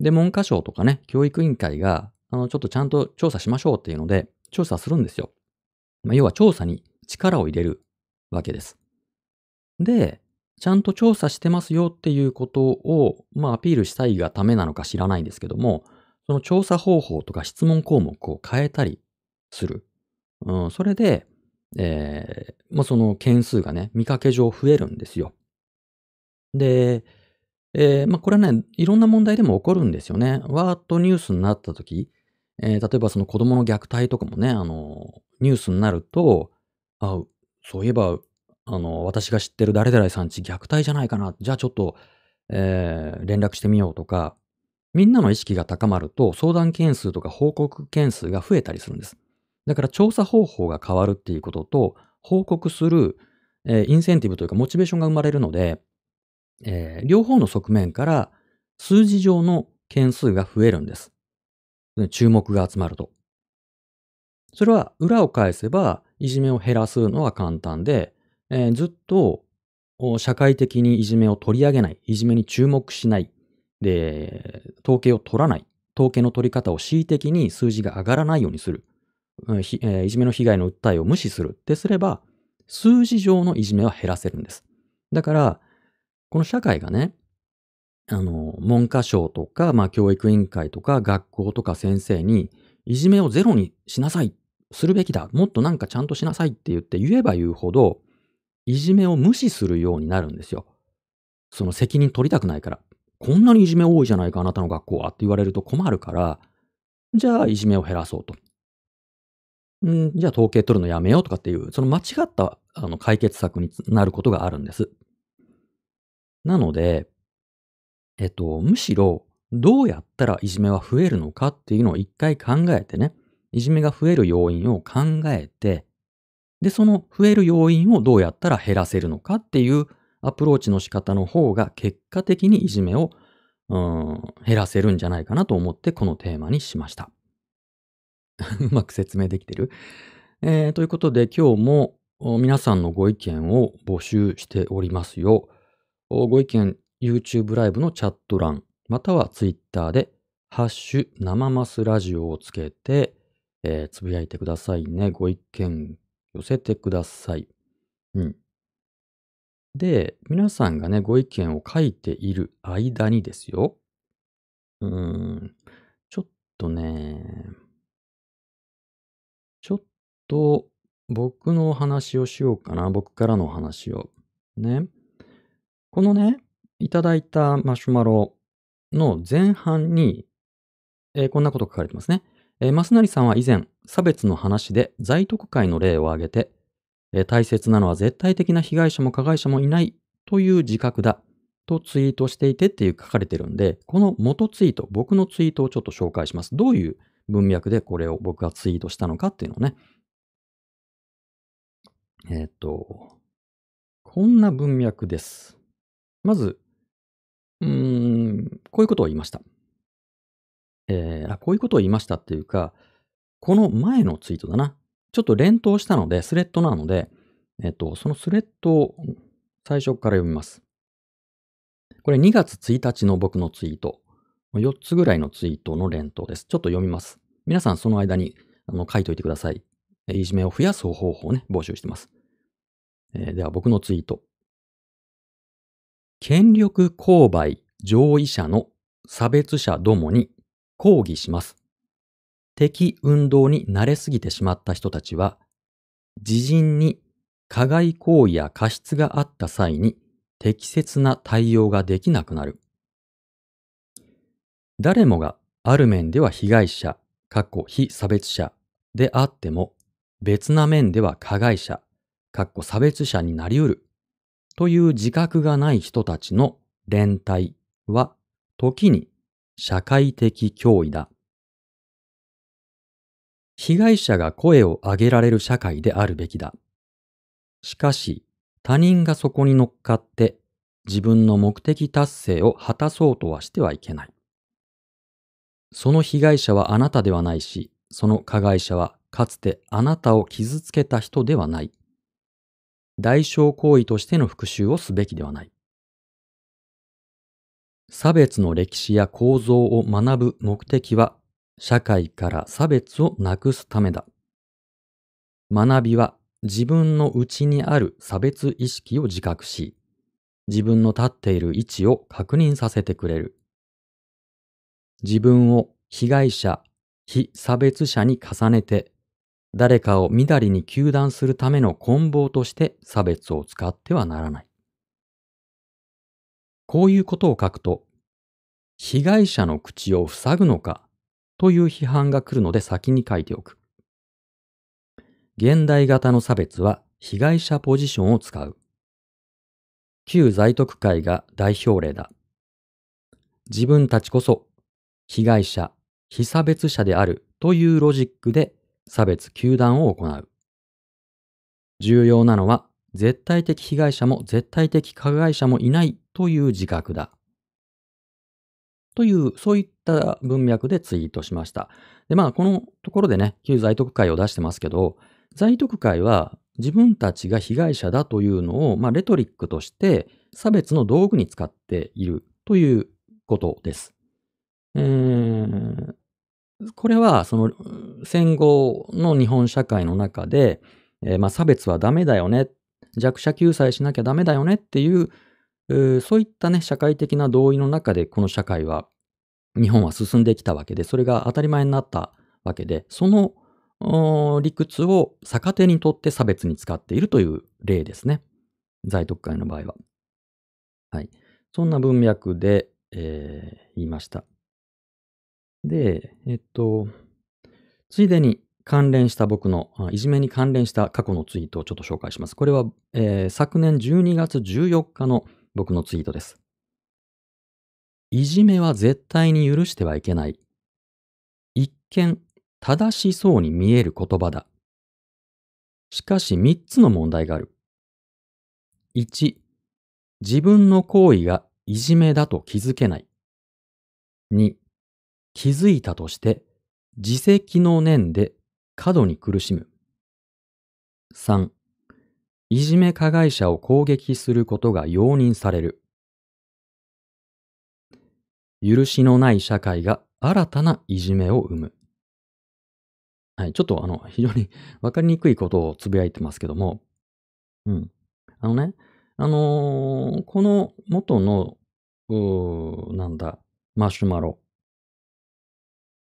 Speaker 1: で、文科省とかね、教育委員会が、あの、ちょっとちゃんと調査しましょうっていうので、調査するんですよ。まあ、要は調査に力を入れるわけです。で、ちゃんと調査してますよっていうことを、まあ、アピールしたいがためなのか知らないんですけども、その調査方法とか質問項目を変えたりする。うん、それで、えーまあ、その件数がね、見かけ上増えるんですよ。で、えーまあ、これはね、いろんな問題でも起こるんですよね。ワーッとニュースになった時、えー例えばその子供の虐待とかもね、あの、ニュースになると、あ、そういえば、あの、私が知ってる誰々さんち虐待じゃないかな。じゃあちょっと、えー連絡してみようとか、みんなの意識が高まると相談件数とか報告件数が増えたりするんです。だから調査方法が変わるっていうことと、報告する、えーインセンティブというかモチベーションが生まれるので、えー両方の側面から数字上の件数が増えるんです。注目が集まると。それは裏を返せば、いじめを減らすのは簡単で、えーずっと社会的にいじめを取り上げない、いじめに注目しない、で、統計を取らない、統計の取り方を恣意的に数字が上がらないようにする、うんえーいじめの被害の訴えを無視する。ってすれば、数字上のいじめは減らせるんです。だから、この社会がね、あの、文科省とか、まあ、教育委員会とか、学校とか先生に、いじめをゼロにしなさい、するべきだ、もっとなんかちゃんとしなさいって言って言えば言うほど、いじめを無視するようになるんですよ。その責任取りたくないから。こんなにいじめ多いじゃないか、あなたの学校はって言われると困るから、じゃあいじめを減らそうと。ん、じゃあ統計取るのやめようとかっていう、その間違ったあの解決策になることがあるんです。なので、えっと、むしろ、どうやったらいじめは増えるのかっていうのを一回考えてね、いじめが増える要因を考えて、で、その増える要因をどうやったら減らせるのかっていうアプローチの仕方の方が結果的にいじめを、うん、減らせるんじゃないかなと思ってこのテーマにしました。うまく説明できてる、えーということで今日も皆さんのご意見を募集しておりますよ。ご意見 YouTube ライブのチャット欄、または Twitter でハッシュ生マスラジオをつけて、えーつぶやいてくださいね。ご意見寄せてください。うん。で、皆さんがね、ご意見を書いている間にですよ。うーん、ちょっとね、ちょっと僕のお話をしようかな。僕からのお話を。ね。このね、いただいたマシュマロの前半に、えーこんなこと書かれてますね。えー、マスナリさんは以前、差別の話で在特会の例を挙げて、えー大切なのは絶対的な被害者も加害者もいないという自覚だとツイートしていてっていう書かれてるんで、この元ツイート、僕のツイートをちょっと紹介します。どういう文脈でこれを僕がツイートしたのかっていうのをね。えーっと、こんな文脈です。まず、うーん、こういうことを言いました。えーあ、こういうことを言いましたっていうか、この前のツイートだな。ちょっと連投したので、スレッドなので、えっと、そのスレッドを最初から読みます。これ2月1日の僕のツイート。4つぐらいのツイートの連投です。ちょっと読みます。皆さんその間にあの書いといてください。いじめを増やす方法をね、募集してます。えーでは僕のツイート。権力勾配上位者の差別者どもに抗議します。敵運動に慣れすぎてしまった人たちは、自陣に加害行為や過失があった際に適切な対応ができなくなる。誰もがある面では被害者、過去非差別者であっても、別な面では加害者、過去差別者になり得るという自覚がない人たちの連帯は、時に社会的脅威だ。被害者が声を上げられる社会であるべきだ。しかし、他人がそこに乗っかって自分の目的達成を果たそうとはしてはいけない。その被害者はあなたではないし、その加害者はかつてあなたを傷つけた人ではない。代償行為としての復讐をすべきではない。差別の歴史や構造を学ぶ目的は、社会から差別をなくすためだ。学びは自分の内にある差別意識を自覚し、自分の立っている位置を確認させてくれる。自分を被害者、非差別者に重ねて、誰かをみだりに糾弾するための棍棒として差別を使ってはならない。こういうことを書くと、被害者の口を塞ぐのかという批判が来るので先に書いておく。現代型の差別は被害者ポジションを使う。旧在徳会が代表例だ。自分たちこそ被害者、非差別者であるというロジックで差別糾弾を行う。重要なのは絶対的被害者も絶対的加害者もいないという自覚だ。という、そういった文脈でツイートしました。で、まあ、このところでね、旧在徳会を出してますけど、在徳会は自分たちが被害者だというのを、まあ、レトリックとして差別の道具に使っているということです。えー、これは、その戦後の日本社会の中で、えー、まあ、差別はダメだよね、弱者救済しなきゃダメだよねっていう、そういったね、社会的な同意の中でこの社会は、日本は進んできたわけで、それが当たり前になったわけで、その理屈を逆手にとって差別に使っているという例ですね。在特会の場合は。はい。そんな文脈で、えー、言いました。で、えっと、ついでに関連した僕の、いじめに関連した過去のツイートをちょっと紹介します。これは、えー、昨年12月14日の僕のツイートです。いじめは絶対に許してはいけない。一見正しそうに見える言葉だ。しかし3つの問題がある。1、自分の行為がいじめだと気づけない。2、気づいたとして自責の念で過度に苦しむ。3、いじめ加害者を攻撃することが容認される。許しのない社会が新たないじめを生む。はい、ちょっとあの、非常に わかりにくいことをつぶやいてますけども、うん。あのね、あのー、この元の、うなんだ、マシュマロ。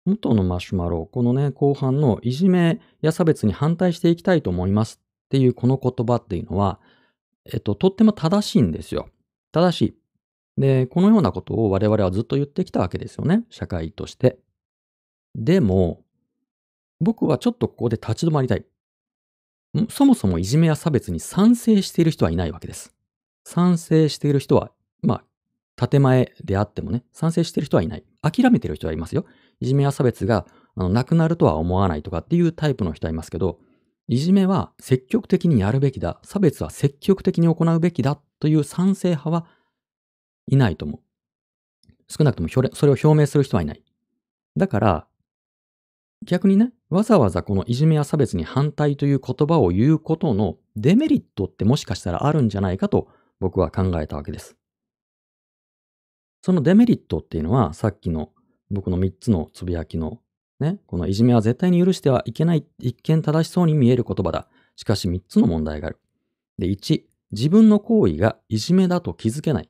Speaker 1: 元のマシュマロ、このね、後半のいじめや差別に反対していきたいと思いますっていうこの言葉っていうのは、えっと、とっても正しいんですよ。正しい。で、このようなことを我々はずっと言ってきたわけですよね。社会として。でも、僕はちょっとここで立ち止まりたい。そもそもいじめや差別に賛成している人はいないわけです。賛成している人は、まあ、建前であってもね、賛成している人はいない。諦めている人はいますよ。いじめや差別があのなくなるとは思わないとかっていうタイプの人はいますけど、いじめは積極的にやるべきだ。差別は積極的に行うべきだという賛成派はいないと思う。少なくともそれを表明する人はいない。だから、逆にね、わざわざこのいじめや差別に反対という言葉を言うことのデメリットってもしかしたらあるんじゃないかと僕は考えたわけです。そのデメリットっていうのはさっきの僕の3つのつぶやきのね、このいじめは絶対に許してはいけない一見正しそうに見える言葉だ。しかし3つの問題がある。で、1、自分の行為がいじめだと気づけない。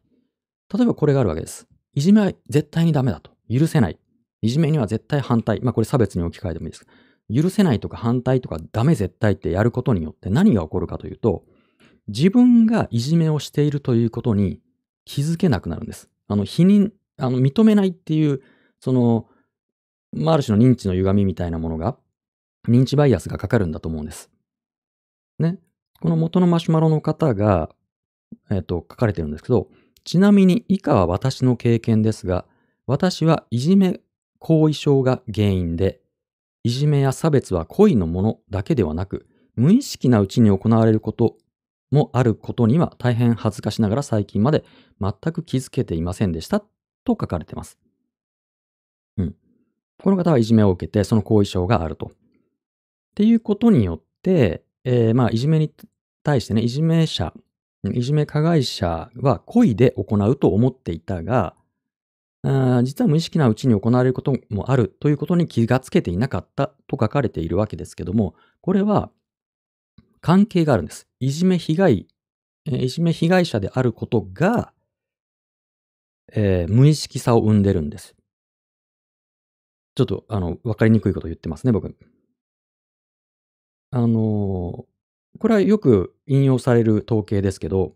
Speaker 1: 例えばこれがあるわけです。いじめは絶対にダメだと。許せない。いじめには絶対反対。まあこれ差別に置き換えてもいいです。許せないとか反対とかダメ絶対ってやることによって何が起こるかというと、自分がいじめをしているということに気づけなくなるんです。あの、否認、あの、認めないっていう、その、まあ、ある種の認知の歪みみたいなものが、認知バイアスがかかるんだと思うんです。ね。この元のマシュマロの方が、えっ、と、書かれてるんですけど、ちなみに以下は私の経験ですが、私はいじめ後遺症が原因で、いじめや差別は恋のものだけではなく、無意識なうちに行われることもあることには大変恥ずかしながら最近まで全く気づけていませんでしたと書かれています。この方はいじめを受けてその後遺症があると。っていうことによって、えー、まあいじめに対してね、いじめ者、いじめ加害者は恋で行うと思っていたが、実は無意識なうちに行われることもあるということに気がつけていなかったと書かれているわけですけども、これは関係があるんです。いじめ被害、いじめ被害者であることが、えー、無意識さを生んでるんです。ちょっと、あの、わかりにくいこと言ってますね、僕。あの、これはよく引用される統計ですけど、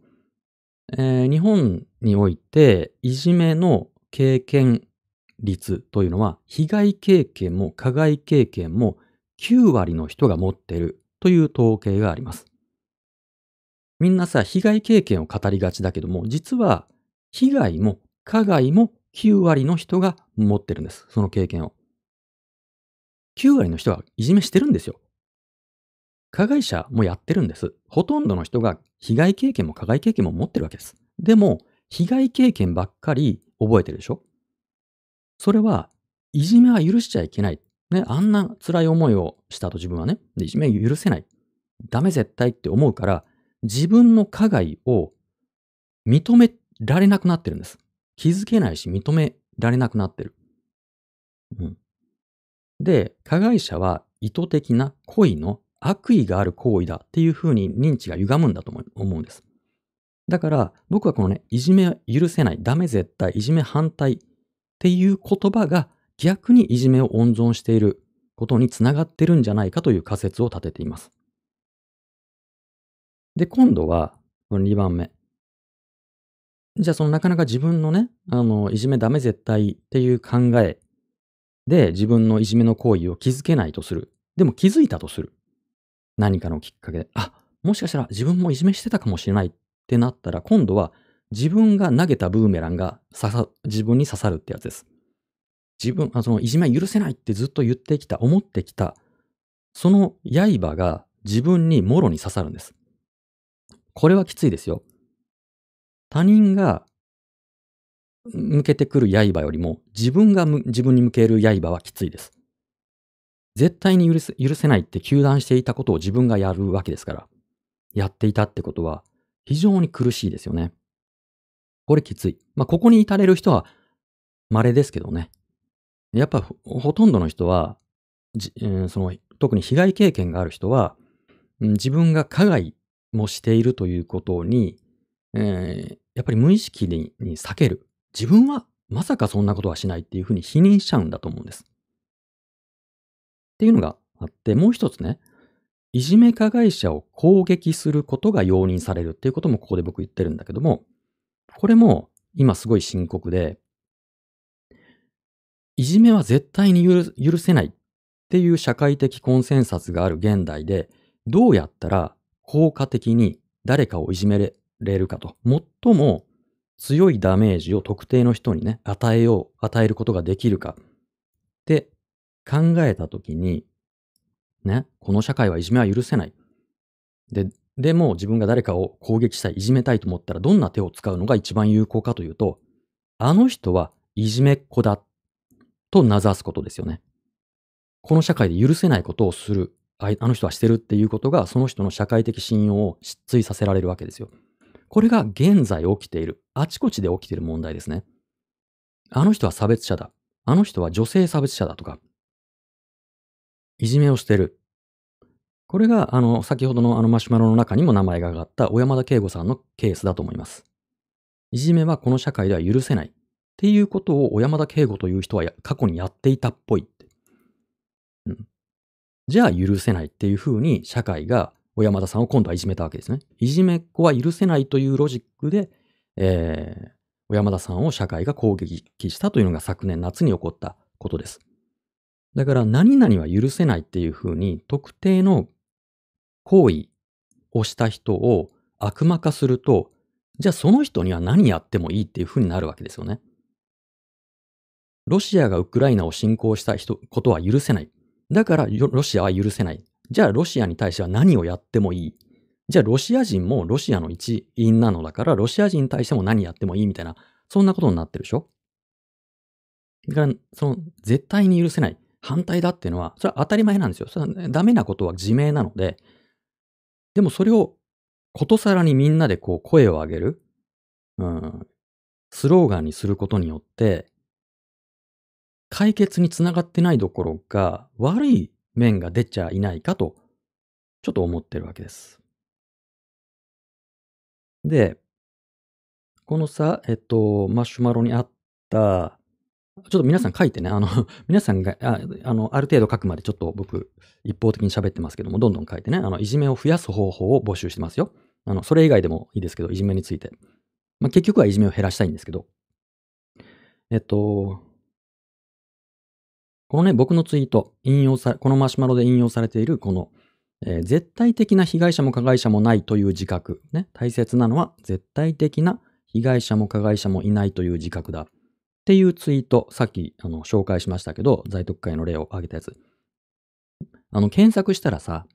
Speaker 1: えー、日本において、いじめの経験率というのは、被害経験も加害経験も9割の人が持っているという統計があります。みんなさ、被害経験を語りがちだけども、実は被害も加害も9割の人が持ってるんです。その経験を。9割の人はいじめしてるんですよ。加害者もやってるんです。ほとんどの人が被害経験も加害経験も持ってるわけです。でも、被害経験ばっかり覚えてるでしょ？それは、いじめは許しちゃいけない。ね、あんな辛い思いをしたと自分はね、でいじめ許せない。ダメ絶対って思うから、自分の加害を認められなくなってるんです。気づけないし認められなくなってる。うん。で、加害者は意図的な恋の悪意がある行為だっていうふうに認知が歪むんだと思うんです。だから僕はこのね、いじめは許せない、ダメ絶対、いじめ反対っていう言葉が逆にいじめを温存していることにつながってるんじゃないかという仮説を立てています。で、今度は、この2番目。じゃあそのなかなか自分のね、あの、いじめダメ絶対っていう考えで自分のいじめの行為を気づけないとする。でも気づいたとする。何かのきっかけで、あ、もしかしたら自分もいじめしてたかもしれないってなったら、今度は自分が投げたブーメランが刺さ、自分に刺さるってやつです。自分、あそのいじめ許せないってずっと言ってきた、思ってきた、その刃が自分にもろに刺さるんです。これはきついですよ。他人が向けてくる刃よりも自分が自分に向ける刃はきついです。絶対に許せ許せないって糾弾していたことを自分がやるわけですから。やっていたってことは非常に苦しいですよね。これきつい。まあ、ここに至れる人は稀ですけどね。やっぱほとんどの人は、えー、その特に被害経験がある人は、自分が加害もしているということに、えー、やっぱり無意識に避ける。自分はまさかそんなことはしないっていうふうに否認しちゃうんだと思うんです。っていうのがあって、もう一つね、いじめ加害者を攻撃することが容認されるっていうこともここで僕言ってるんだけども、これも今すごい深刻で、いじめは絶対に許せないっていう社会的コンセンサスがある現代で、どうやったら効果的に誰かをいじめれるかと、最も強いダメージを特定の人にね、与えよう、与えることができるかって考えたときに、ね、この社会はいじめは許せない。で、でも自分が誰かを攻撃したい、いじめたいと思ったらどんな手を使うのが一番有効かというと、あの人はいじめっ子だと名指すことですよね。この社会で許せないことをする、あの人はしてるっていうことが、その人の社会的信用を失墜させられるわけですよ。これが現在起きている、あちこちで起きている問題ですね。あの人は差別者だ。あの人は女性差別者だとか、いじめをしてる。これが、あの、先ほどのあのマシュマロの中にも名前が挙がった小山田圭吾さんのケースだと思います。いじめはこの社会では許せない。っていうことを小山田圭吾という人は過去にやっていたっぽいって。うん。じゃあ許せないっていうふうに社会が小山田さんを今度はいじめたわけですね。いじめっ子は許せないというロジックで、えー、小山田さんを社会が攻撃したというのが昨年夏に起こったことです。だから何々は許せないっていうふうに特定の行為をした人を悪魔化すると、じゃあその人には何やってもいいっていうふうになるわけですよね。ロシアがウクライナを侵攻した人ことは許せない。だからロシアは許せない。じゃあロシアに対しては何をやってもいい。じゃあロシア人もロシアの一員なのだから、ロシア人に対しても何やってもいいみたいな、そんなことになってるでしょだから、その、絶対に許せない、反対だっていうのは、それは当たり前なんですよ。それはダメなことは自明なので、でもそれを、ことさらにみんなでこう声を上げる、うん、スローガンにすることによって、解決につながってないどころか、悪い面が出ちゃいないかと、ちょっと思ってるわけです。で、このさ、えっと、マシュマロにあった、ちょっと皆さん書いてね、あの、皆さんが、ああの、ある程度書くまでちょっと僕、一方的に喋ってますけども、どんどん書いてね、あの、いじめを増やす方法を募集してますよ。あの、それ以外でもいいですけど、いじめについて。まあ、結局はいじめを減らしたいんですけど。えっと、このね、僕のツイート、引用さ、このマシュマロで引用されている、この、えー、絶対的な被害者も加害者もないという自覚。ね、大切なのは、絶対的な被害者も加害者もいないという自覚だ。っていうツイート、さっきあの紹介しましたけど、在特会の例を挙げたやつ。あの、検索したらさ、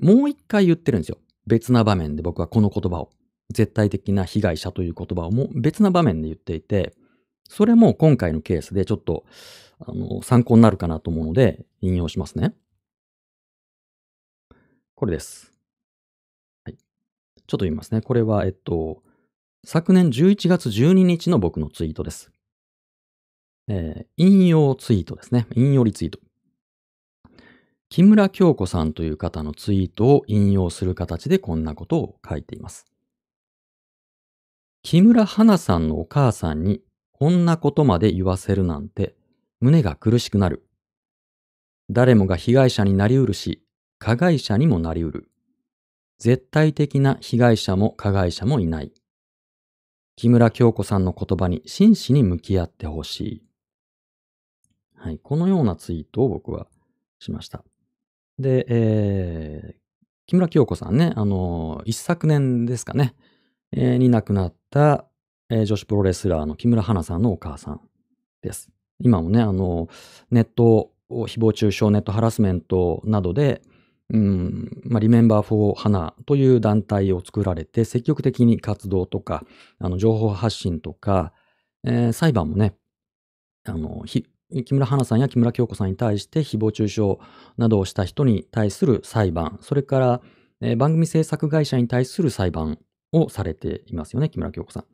Speaker 1: もう一回言ってるんですよ。別な場面で僕はこの言葉を。絶対的な被害者という言葉をもう別な場面で言っていて、それも今回のケースでちょっとあの参考になるかなと思うので引用しますね。これです。はい。ちょっと言いますね。これは、えっと、昨年11月12日の僕のツイートです。えー、引用ツイートですね。引用リツイート。木村京子さんという方のツイートを引用する形でこんなことを書いています。木村花さんのお母さんにこんなことまで言わせるなんて胸が苦しくなる。誰もが被害者になりうるし、加害者にもなりうる。絶対的な被害者も加害者もいない。木村京子さんの言葉に真摯に向き合ってほしい。はい。このようなツイートを僕はしました。で、えー、木村京子さんね、あの、一昨年ですかね、えー、に亡くなった、えー、女子プロレスラーの木村花さんのお母さんです。今もね、あの、ネット、誹謗中傷、ネットハラスメントなどで、うん、まあ、リメンバー・フォー・花という団体を作られて、積極的に活動とか、あの、情報発信とか、えー、裁判もね、あの、木村花さんや木村京子さんに対して誹謗中傷などをした人に対する裁判、それから、えー、番組制作会社に対する裁判をされていますよね、木村京子さん。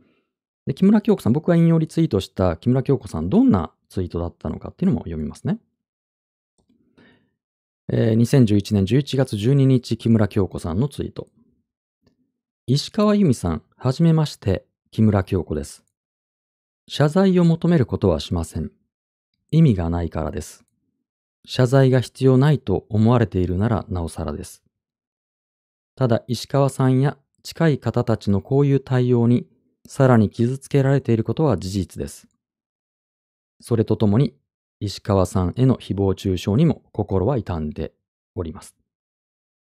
Speaker 1: で、木村京子さん、僕が引用リツイートした木村京子さん、どんなツイートだったのかっていうのも読みますね。えー、2011年11月12日、木村京子さんのツイート。石川由美さん、はじめまして、木村京子です。謝罪を求めることはしません。意味がないからです。謝罪が必要ないと思われているならなおさらです。ただ石川さんや近い方たちのこういう対応にさらに傷つけられていることは事実です。それとともに石川さんへの誹謗中傷にも心は痛んでおります。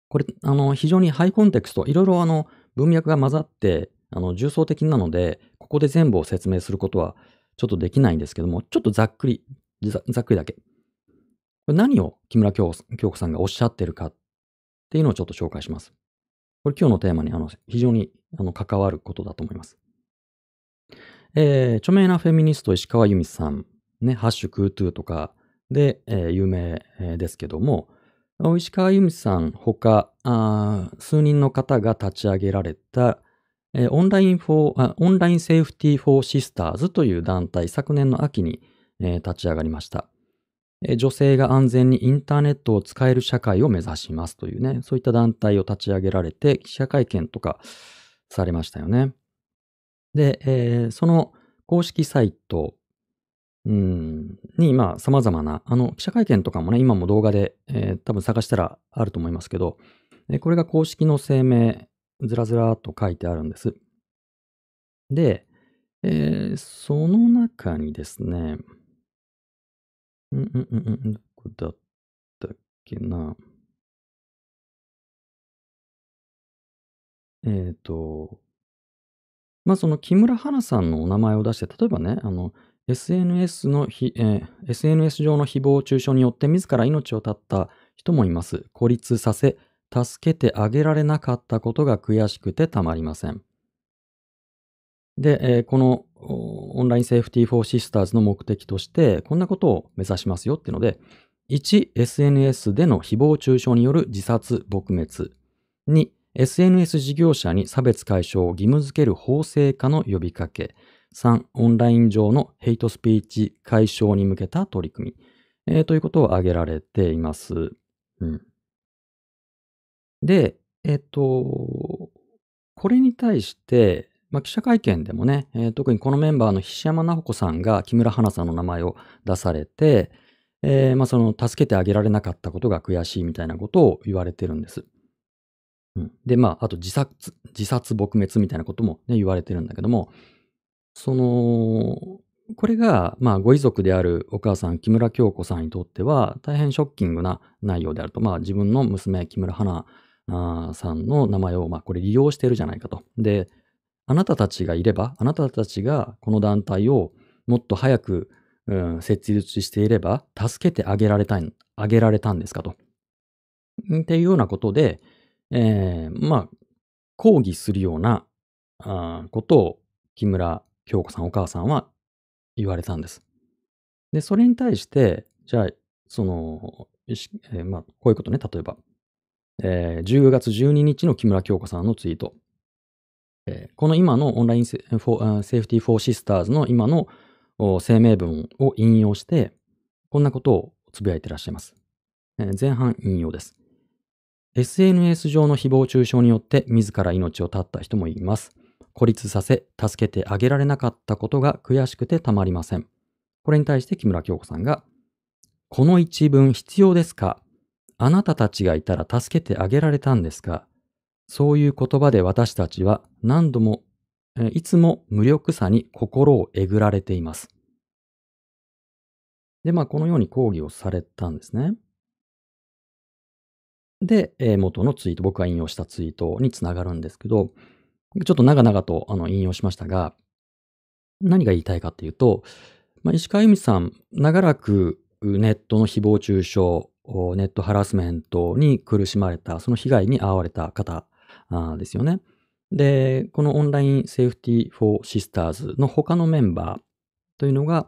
Speaker 1: これ、あの、非常にハイコンテクスト、いろいろあの、文脈が混ざって、あの、重層的なので、ここで全部を説明することはちょっとできないんですけども、ちょっとざっくり、ざっくりだけ。これ何を木村京子さんがおっしゃってるかっていうのをちょっと紹介します。これ今日のテーマにあの非常にあの関わることだと思います。えー、著名なフェミニスト石川由美さん。ね、ハッシュクートゥーとか。で、えー、有名ですけども、石川由美さんほか数人の方が立ち上げられた、えー、オンラインフォーオンラインセーフティー・フォー・シスターズという団体、昨年の秋に、えー、立ち上がりました、えー、女性が安全にインターネットを使える社会を目指しますというね、そういった団体を立ち上げられて、記者会見とかされましたよね。で、えー、その公式サイト、に、まあ、様々な、あの、記者会見とかもね、今も動画で、えー、多分探したらあると思いますけど、これが公式の声明、ずらずらっと書いてあるんです。で、えー、その中にですね、うんうんうんうん、こだったっけな。えっと、まあ、その木村花さんのお名前を出して、例えばね、あの、SNS のひ、えー SNS 上の誹謗中傷によって自ら命を絶った人もいます。孤立させ、助けてあげられなかったことが悔しくてたまりません。で、えーこのオンラインセーフティーフォーシスターズの目的として、こんなことを目指しますよっていうので、1、SNS での誹謗中傷による自殺撲滅。2、SNS 事業者に差別解消を義務付ける法制化の呼びかけ。3、オンライン上のヘイトスピーチ解消に向けた取り組み。えーということを挙げられています。うん。で、えっ、と、これに対して、まあ、記者会見でもね、えー特にこのメンバーの菱山直子さんが木村花さんの名前を出されて、えーまあ、その助けてあげられなかったことが悔しいみたいなことを言われてるんです。うん、で、まあ、あと自殺、自殺撲滅みたいなこともね、言われてるんだけども、その、これが、まあ、ご遺族であるお母さん、木村京子さんにとっては、大変ショッキングな内容であると。まあ、自分の娘、木村花さんの名前を、まあ、これ利用してるじゃないかと。で、あなたたちがいれば、あなたたちがこの団体をもっと早く、うん、設立していれば、助けてあげられたい、あげられたんですかと。っていうようなことで、えーまあ、抗議するようなあことを木村京子さん、お母さんは言われたんです。で、それに対して、じゃあ、その、えーまあ、こういうことね、例えば、えー10月12日の木村京子さんのツイート。えーこの今のオンラインセフォーセーフティーフォーシスターズの今の声明文を引用して、こんなことをつぶやいてらっしゃいます。えー前半引用です。SNS 上の誹謗中傷によって自ら命を絶った人もいます。孤立させ、助けてあげられなかったことが悔しくてたまりません。これに対して木村京子さんが、この一文必要ですか？あなたたちがいたら助けてあげられたんですか？そういう言葉で私たちは何度も、いつも無力さに心をえぐられています。で、まあ、このように抗議をされたんですね。で、え元のツイート、僕が引用したツイートにつながるんですけど、ちょっと長々とあの引用しましたが、何が言いたいかっていうと、まあ、石川由美さん、長らくネットの誹謗中傷、ネットハラスメントに苦しまれた、その被害に遭われた方ですよね。で、このオンラインセーフティーフォーシスターズの他のメンバーというのが、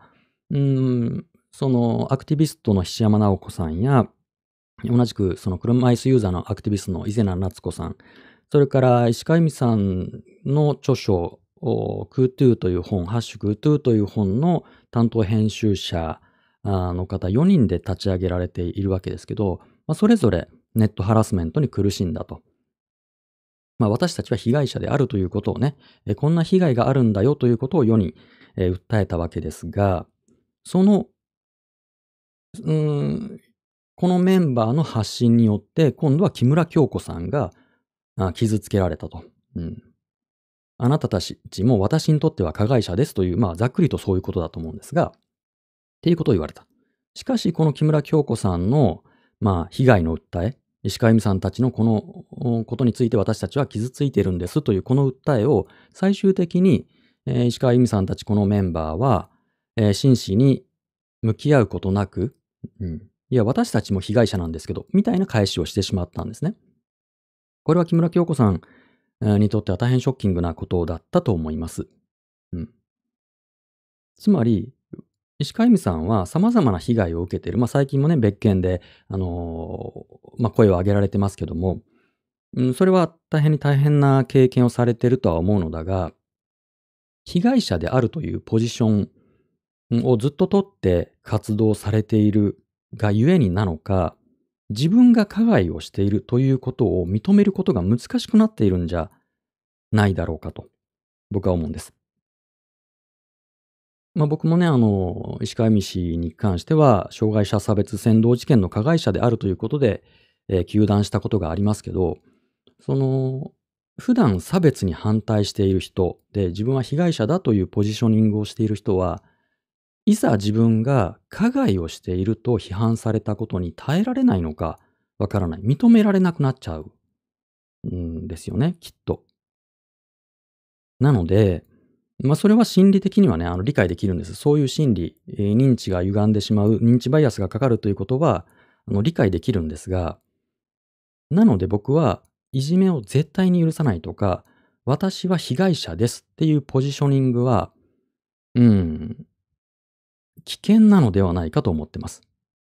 Speaker 1: うん、そのアクティビストの菱山直子さんや、同じくその車椅子ユーザーのアクティビストの伊勢名夏子さん、それから石川由美さんの著書、クートゥーという本、ハッシュクートゥーという本の担当編集者の方4人で立ち上げられているわけですけど、まあ、それぞれネットハラスメントに苦しんだと。まあ、私たちは被害者であるということをね、こんな被害があるんだよということを世に、訴えたわけですが、その、うん、このメンバーの発信によって、今度は木村京子さんが傷つけられたと。うん。あなたたちも私にとっては加害者ですという、まあ、ざっくりとそういうことだと思うんですが、っていうことを言われた。しかし、この木村京子さんの、まあ、被害の訴え、石川由美さんたちのこのことについて私たちは傷ついているんですというこの訴えを最終的に、えー石川由美さんたちこのメンバーは、えー真摯に向き合うことなく、うん、いや、私たちも被害者なんですけど、みたいな返しをしてしまったんですね。これは木村京子さんにとっては大変ショッキングなことだったと思います。うん。つまり、石川由美さんは様々な被害を受けている。まあ最近もね、別件で、あのーまあ声を上げられてますけども、うん、それは大変に大変な経験をされているとは思うのだが、被害者であるというポジションをずっと取って活動されているがゆえになのか、自分が加害をしているということを認めることが難しくなっているんじゃないだろうかと、僕は思うんです。まあ、僕もね、あの、石川由美氏に関しては、障害者差別扇動事件の加害者であるということで、えー、糾弾したことがありますけど、その、普段差別に反対している人で、自分は被害者だというポジショニングをしている人は、いざ自分が加害をしていると批判されたことに耐えられないのかわからない。認められなくなっちゃうんですよね、きっと。なので、まあ、それは心理的にはね、あの理解できるんです。そういう心理、えー認知が歪んでしまう、認知バイアスがかかるということは、あの理解できるんですが、なので僕は、いじめを絶対に許さないとか、私は被害者ですっていうポジショニングは、うん、危険なのではないかと思ってます。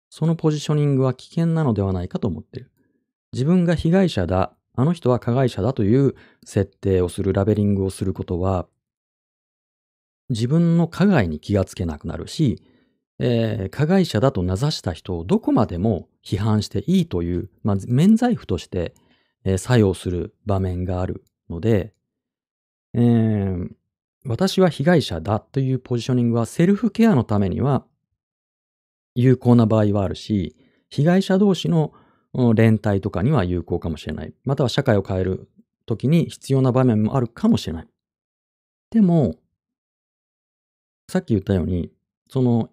Speaker 1: そのポジショニングは危険なのではないかと思ってる。自分が被害者だ、あの人は加害者だという設定をする、ラベリングをすることは、自分の加害に気がつけなくなるし、えー加害者だと名指した人をどこまでも批判していいという、まあ、免罪符として、えー作用する場面があるので、えー私は被害者だというポジショニングはセルフケアのためには有効な場合はあるし、被害者同士の連帯とかには有効かもしれない。または社会を変えるときに必要な場面もあるかもしれない。でも、さっき言ったように、その、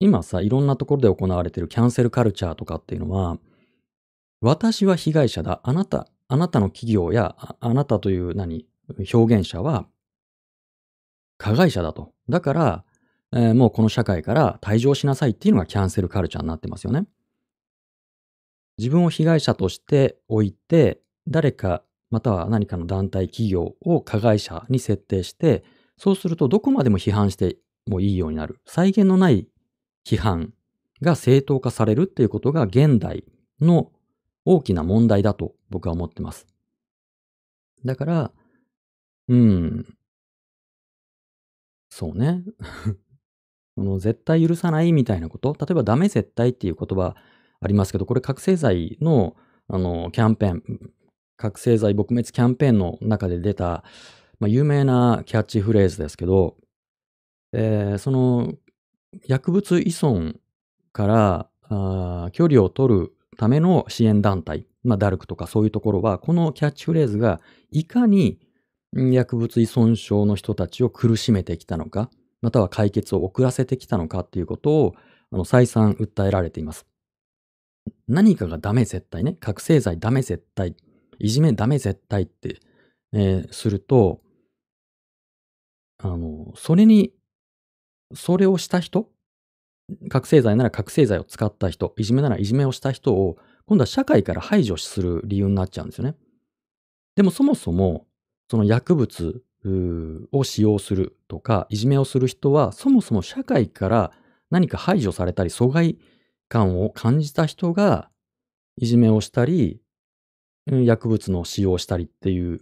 Speaker 1: 今さ、いろんなところで行われているキャンセルカルチャーとかっていうのは、私は被害者だ。あなた、あなたの企業や、あなたという何、表現者は、加害者だと。だから、えーもうこの社会から退場しなさいっていうのがキャンセルカルチャーになってますよね。自分を被害者としておいて、誰か、または何かの団体、企業を加害者に設定して、そうするとどこまでも批判してもいいようになる。際限のない批判が正当化されるっていうことが現代の大きな問題だと僕は思ってます。だから、うん、そうね。この絶対許さないみたいなこと、例えばダメ絶対っていう言葉ありますけど、これ覚醒剤のあのキャンペーン、覚醒剤撲滅キャンペーンの中で出た、まあ、有名なキャッチフレーズですけど、えーその薬物依存から距離を取るための支援団体、まあ、ダルクとかそういうところは、このキャッチフレーズがいかに薬物依存症の人たちを苦しめてきたのか、または解決を遅らせてきたのかっていうことをあの再三訴えられています。何かがダメ絶対ね、覚醒剤ダメ絶対、いじめダメ絶対って、えーすると、あの、それに、それをした人、覚醒剤なら覚醒剤を使った人、いじめならいじめをした人を、今度は社会から排除する理由になっちゃうんですよね。でもそもそも、その薬物を使用するとか、いじめをする人は、そもそも社会から何か排除されたり、疎外感を感じた人が、いじめをしたり、薬物の使用をしたりってい、う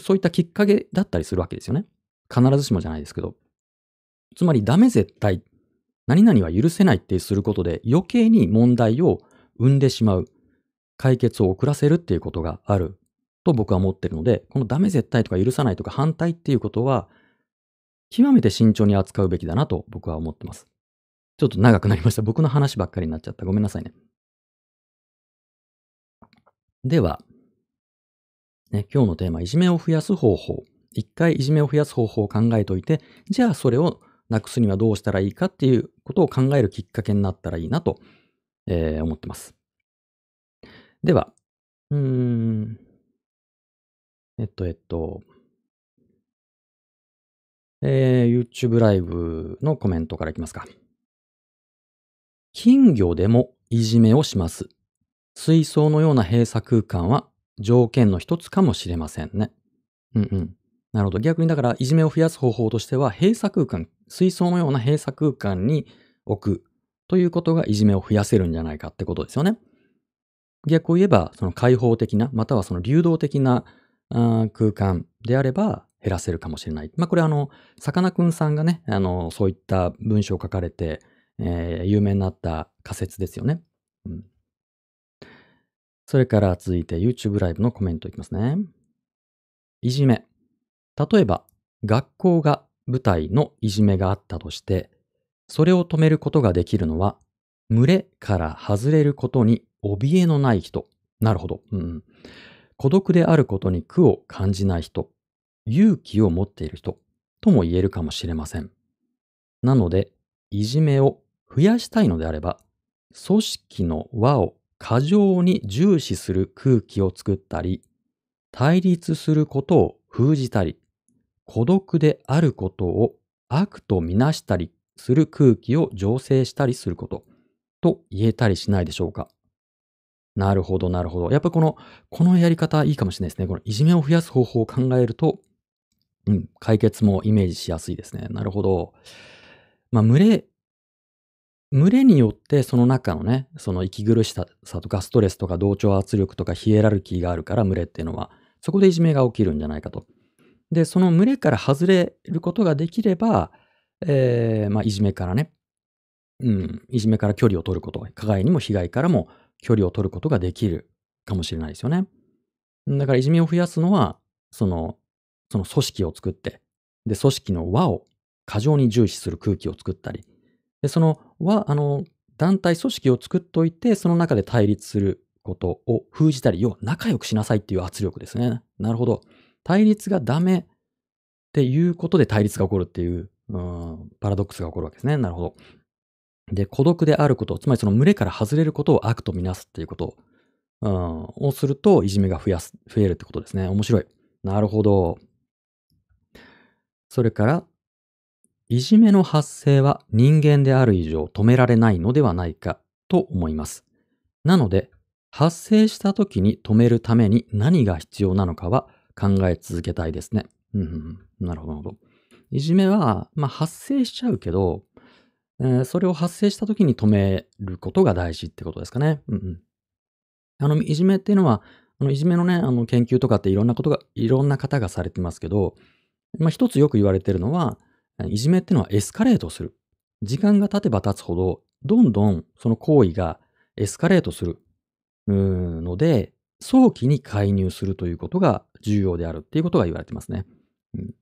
Speaker 1: そういったきっかけだったりするわけですよね。必ずしもじゃないですけど。つまり、ダメ絶対、何々は許せないってすることで、余計に問題を生んでしまう、解決を遅らせるっていうことがあると僕は思ってるので、このダメ絶対とか許さないとか反対っていうことは、極めて慎重に扱うべきだなと僕は思ってます。ちょっと長くなりました。僕の話ばっかりになっちゃった。ごめんなさいね。では、ね、今日のテーマ、いじめを増やす方法。一回いじめを増やす方法を考えておいて、じゃあそれをなくすにはどうしたらいいかっていうことを考えるきっかけになったらいいなと、えー思ってます。では、うーん、えっと、えっと、えー YouTube ライブのコメントからいきますか。金魚でもいじめをします。水槽のような閉鎖空間は条件の一つかもしれませんね。うんうん。なるほど。逆にだから、いじめを増やす方法としては、閉鎖空間、水槽のような閉鎖空間に置くということがいじめを増やせるんじゃないかってことですよね。逆を言えば、その開放的な、またはその流動的な空間であれば減らせるかもしれない。まあこれあの、さかなクンさんがね、あの、そういった文章を書かれて、えー有名になった仮説ですよね。うん。それから続いて YouTube ライブのコメントいきますね。いじめ。例えば、学校が舞台のいじめがあったとして、それを止めることができるのは、群れから外れることに怯えのない人。なるほど。うん、孤独であることに苦を感じない人。勇気を持っている人。とも言えるかもしれません。なので、いじめを増やしたいのであれば、組織の輪を過剰に重視する空気を作ったり、対立することを封じたり、孤独であることを悪とみなしたりする空気を醸成したりすることと言えたりしないでしょうか。なるほど、なるほど。やっぱこの、このやり方いいかもしれないですね。このいじめを増やす方法を考えると、うん、解決もイメージしやすいですね。なるほど。まあ、群れ、群れによってその中のね、その息苦しさとかストレスとか同調圧力とかヒエラルキーがあるから群れっていうのは、そこでいじめが起きるんじゃないかと。で、その群れから外れることができれば、えー、まあ、いじめからね、うん、いじめから距離を取ること、加害にも被害からも距離を取ることができるかもしれないですよね。だからいじめを増やすのは、その、その組織を作って、で、組織の輪を過剰に重視する空気を作ったり、で、その輪、あの、団体組織を作っておいて、その中で対立することを封じたり、要は仲良くしなさいっていう圧力ですね。なるほど。対立がダメっていうことで対立が起こるっていう、うん、パラドックスが起こるわけですね。なるほど。で、孤独であること、つまりその群れから外れることを悪とみなすっていうこと、うん、をすると、いじめが増やす、増えるってことですね。面白い。なるほど。それから、いじめの発生は人間である以上止められないのではないかと思います。なので、発生した時に止めるために何が必要なのかは考え続けたいですね。うん、なるほど、いじめは、まあ、発生しちゃうけど、えー、それを発生した時に止めることが大事ってことですかね。うんうん。あの、いじめっていうのは、あの、いじめのね、あの、研究とかっていろんなことが、いろんな方がされてますけど、まあ、一つよく言われてるのは、いじめっていうのはエスカレートする。時間が経てば経つほど、どんどんその行為がエスカレートするので、早期に介入するということが重要であるっていうことが言われてますね。うん、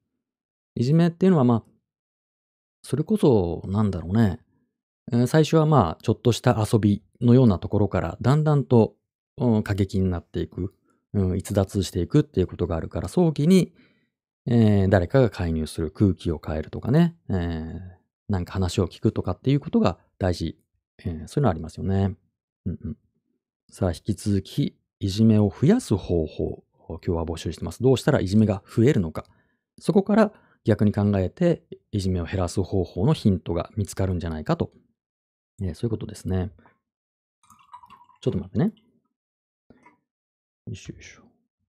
Speaker 1: いじめっていうのは、まあ、それこそ、なんだろうね。最初はまあ、ちょっとした遊びのようなところから、だんだんと、うん、過激になっていく、うん、逸脱していくっていうことがあるから、早期に、えー、誰かが介入する、空気を変えるとかね、えー、なんか話を聞くとかっていうことが大事。えー、そういうのありますよね。うんうん、さあ、引き続き、いじめを増やす方法、今日は募集してます。どうしたらいじめが増えるのか。そこから逆に考えて、いじめを減らす方法のヒントが見つかるんじゃないかと。ね、そういうことですね。ちょっと待ってね。よいしょよいしょ。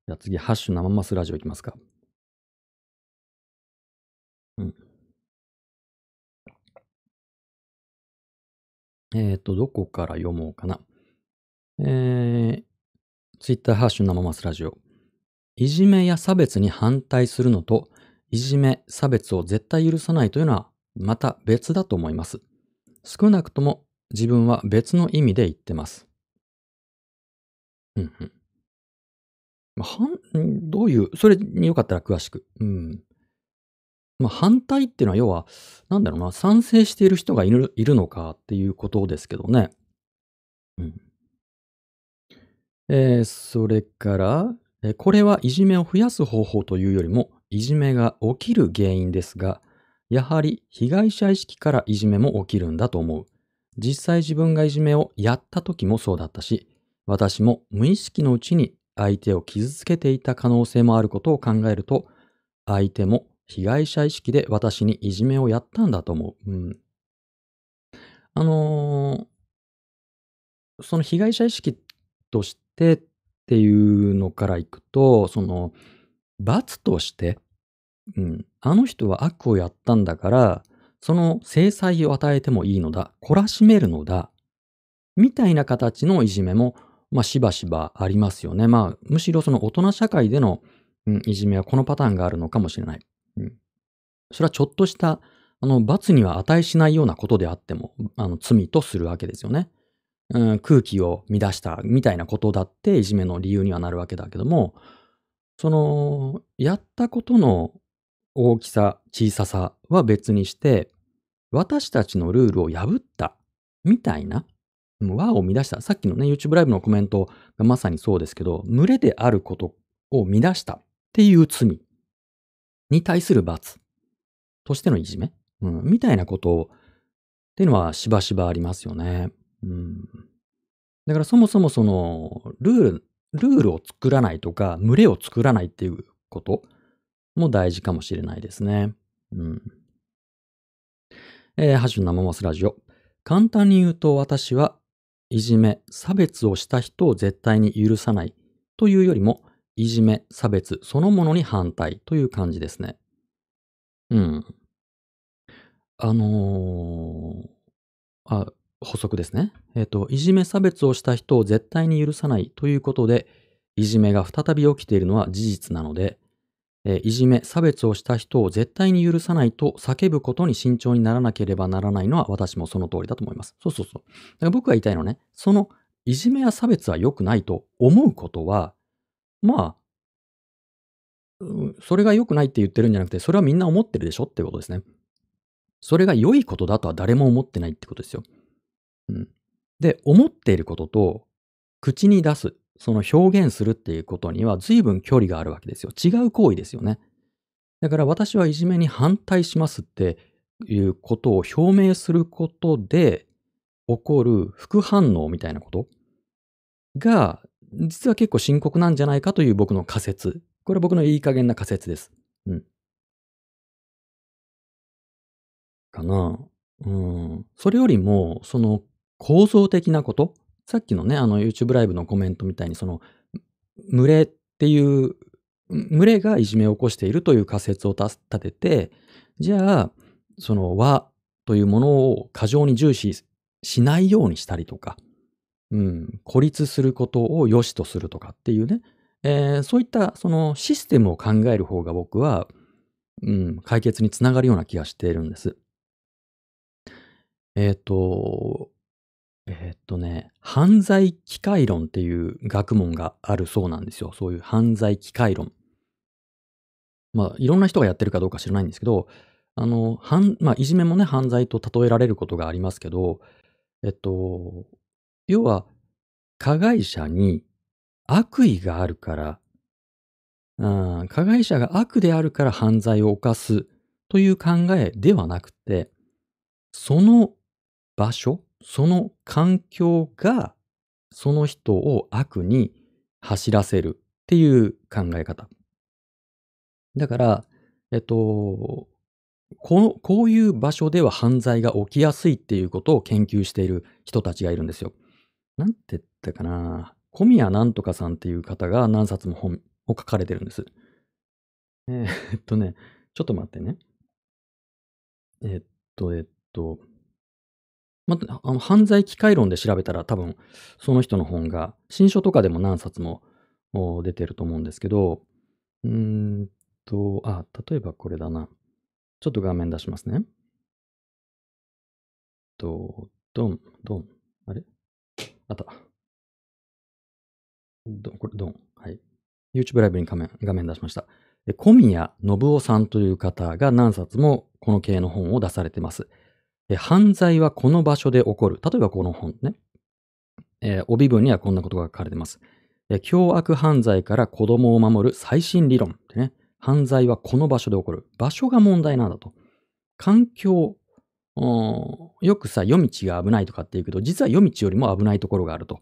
Speaker 1: じゃあ次、ハッシュ生マスラジオいきますか。うん。えっ、ー、と、どこから読もうかな。えー、ツイッターハッシュ生マスラジオ。いじめや差別に反対するのと、いじめ、差別を絶対許さないというのはまた別だと思います。少なくとも自分は別の意味で言ってます。うんうん。まあ、どういう、それによかったら詳しく。うん。まあ、反対っていうのは要は、なんだろうな、賛成している人がいるいるのかっていうことですけどね。うん。えー、それから、えこれはいじめを増やす方法というよりも、いじめが起きる原因ですが、やはり被害者意識からいじめも起きるんだと思う。実際自分がいじめをやった時もそうだったし、私も無意識のうちに相手を傷つけていた可能性もあることを考えると、相手も被害者意識で私にいじめをやったんだと思う。うん、あのー、その被害者意識としてっていうのからいくと、その、罰として、うん、あの人は悪をやったんだから、その制裁を与えてもいいのだ、懲らしめるのだ、みたいな形のいじめも、まあ、しばしばありますよね。まあ、むしろその大人社会での、うん、いじめはこのパターンがあるのかもしれない。うん、それはちょっとした、あの、罰には値しないようなことであっても、あの、罪とするわけですよね。うん、空気を乱したみたいなことだっていじめの理由にはなるわけだけども、その、やったことの大きさ、小ささは別にして、私たちのルールを破ったみたいな、輪を乱した。さっきのね、YouTube ライブのコメントがまさにそうですけど、群れであることを乱したっていう罪に対する罰としてのいじめ、うん、みたいなことっていうのはしばしばありますよね。うん。だからそもそもその、ルール、ルールを作らないとか、群れを作らないっていうことも大事かもしれないですね。うん。えー、ハッシュ生モスラジオ。簡単に言うと私はいじめ、差別をした人を絶対に許さないというよりも、いじめ、差別そのものに反対という感じですね。うん。あのー、あ、補足ですね。えっ、と、いじめ差別をした人を絶対に許さないということで、いじめが再び起きているのは事実なので、えー、いじめ、差別をした人を絶対に許さないと叫ぶことに慎重にならなければならないのは私もその通りだと思います。そうそうそう。だから僕が言いたいのはね、そのいじめや差別は良くないと思うことは、まあ、それが良くないって言ってるんじゃなくて、それはみんな思ってるでしょってことですね。それが良いことだとは誰も思ってないってことですよ。うん。で、思っていることと、口に出す、その表現するっていうことには随分距離があるわけですよ。違う行為ですよね。だから私はいじめに反対しますっていうことを表明することで起こる副反応みたいなことが実は結構深刻なんじゃないかという僕の仮説。これ僕のいい加減な仮説です。うん。かな。うん。それよりも、その構造的なこと、さっきのね、あの YouTube ライブのコメントみたいに、その、群れっていう、群れがいじめを起こしているという仮説を立てて、じゃあ、その和というものを過剰に重視しないようにしたりとか、うん、孤立することを良しとするとかっていうね、えー、そういったそのシステムを考える方が僕は、うん、解決につながるような気がしているんです。えっ、ー、と、えっ、とね、犯罪機械論っていう学問があるそうなんですよ。そういう犯罪機械論。まあ、いろんな人がやってるかどうか知らないんですけど、あの、犯、まあ、いじめもね、犯罪と例えられることがありますけど、えっと、要は、加害者に悪意があるから、うん、加害者が悪であるから犯罪を犯すという考えではなくて、その場所、その環境がその人を悪に走らせるっていう考え方。だから、えっと、この、こういう場所では犯罪が起きやすいっていうことを研究している人たちがいるんですよ。なんて言ったかな。小宮なんとかさんっていう方が何冊も本を書かれてるんです。えー、っとね、ちょっと待ってね。えっと、えっと、まあの、犯罪機械論で調べたら多分その人の本が新書とかでも何冊も出てると思うんですけど、うーんと、あ、例えばこれだな。ちょっと画面出しますね。と、ドン、ドン。あれ？あった。ど、これ、ドン。はい。YouTube ライブに画面画面出しました。小宮信夫さんという方が何冊もこの系の本を出されてます。犯罪はこの場所で起こる。例えばこの本ね。えー、帯文にはこんなことが書かれてます。えー、凶悪犯罪から子供を守る最新理論ってね。犯罪はこの場所で起こる。場所が問題なんだと。環境、よくさ、夜道が危ないとかって言うけど、実は夜道よりも危ないところがあると。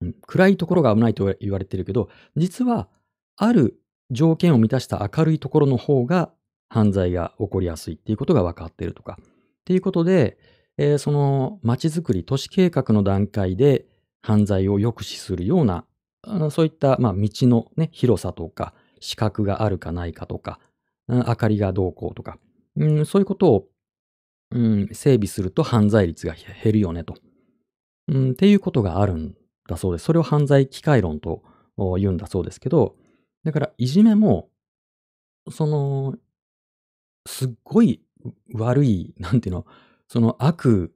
Speaker 1: うん、暗いところが危ないと言われてるけど、実は、ある条件を満たした明るいところの方が犯罪が起こりやすいっていうことが分かってるとか。っていうことで、えー、その街づくり、都市計画の段階で犯罪を抑止するような、そういった、まあ、道の、ね、広さとか、視覚があるかないかとか、明かりがどうこうとか、うん、そういうことを、うん、整備すると犯罪率が減るよねと、うん。っていうことがあるんだそうです。それを犯罪機械論と言うんだそうですけど、だからいじめも、その、すっごい悪い、なんていうの、その悪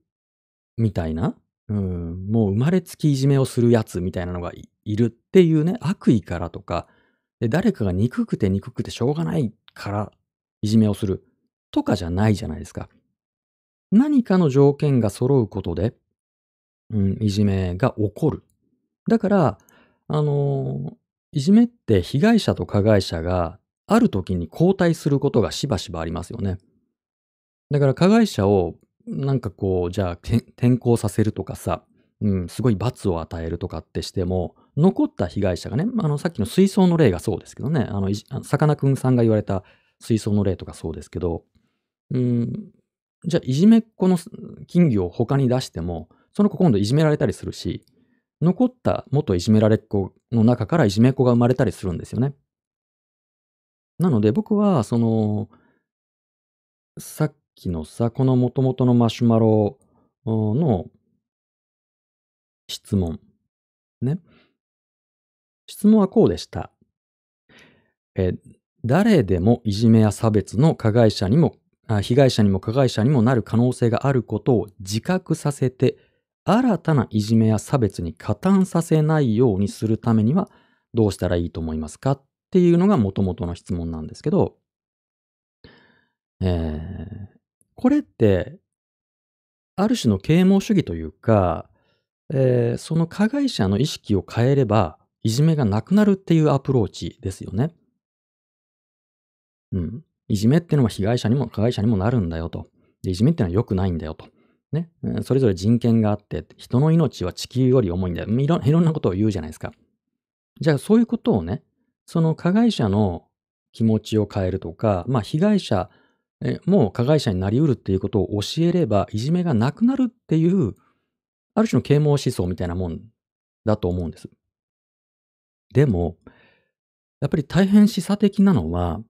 Speaker 1: みたいな、うん、もう生まれつきいじめをするやつみたいなのがいるっていうね、悪意からとか、で誰かが憎くて憎くてしょうがないからいじめをするとかじゃないじゃないですか。何かの条件が揃うことで、うん、いじめが起こる。だから、あの、いじめって被害者と加害者がある時に交代することがしばしばありますよね。だから加害者をなんかこう、じゃあ、転校させるとかさ、うん、すごい罰を与えるとかってしても、残った被害者がね、あの、さっきの水槽の例がそうですけどね、あの、さかなクンさんが言われた水槽の例とかそうですけど、うん、じゃあ、いじめっ子の金魚を他に出しても、その子今度いじめられたりするし、残った元いじめられっ子の中からいじめっ子が生まれたりするんですよね。なので僕は、その、さっきのさ、この元々のマシュマロの質問。ね。質問はこうでした。え、誰でもいじめや差別の加害者にも、被害者にも加害者にもなる可能性があることを自覚させて、新たないじめや差別に加担させないようにするためにはどうしたらいいと思いますかっていうのが元々の質問なんですけど、えー、これって、ある種の啓蒙主義というか、えー、その加害者の意識を変えれば、いじめがなくなるっていうアプローチですよね。うん。いじめっていうのは被害者にも加害者にもなるんだよと。でいじめっていうのは良くないんだよと。ね。それぞれ人権があって、人の命は地球より重いんだよ。いろいろんなことを言うじゃないですか。じゃあそういうことをね、その加害者の気持ちを変えるとか、まあ被害者もう加害者になりうるっていうことを教えれば、いじめがなくなるっていう、ある種の啓蒙思想みたいなもんだと思うんです。でも、やっぱり大変示唆的なのは、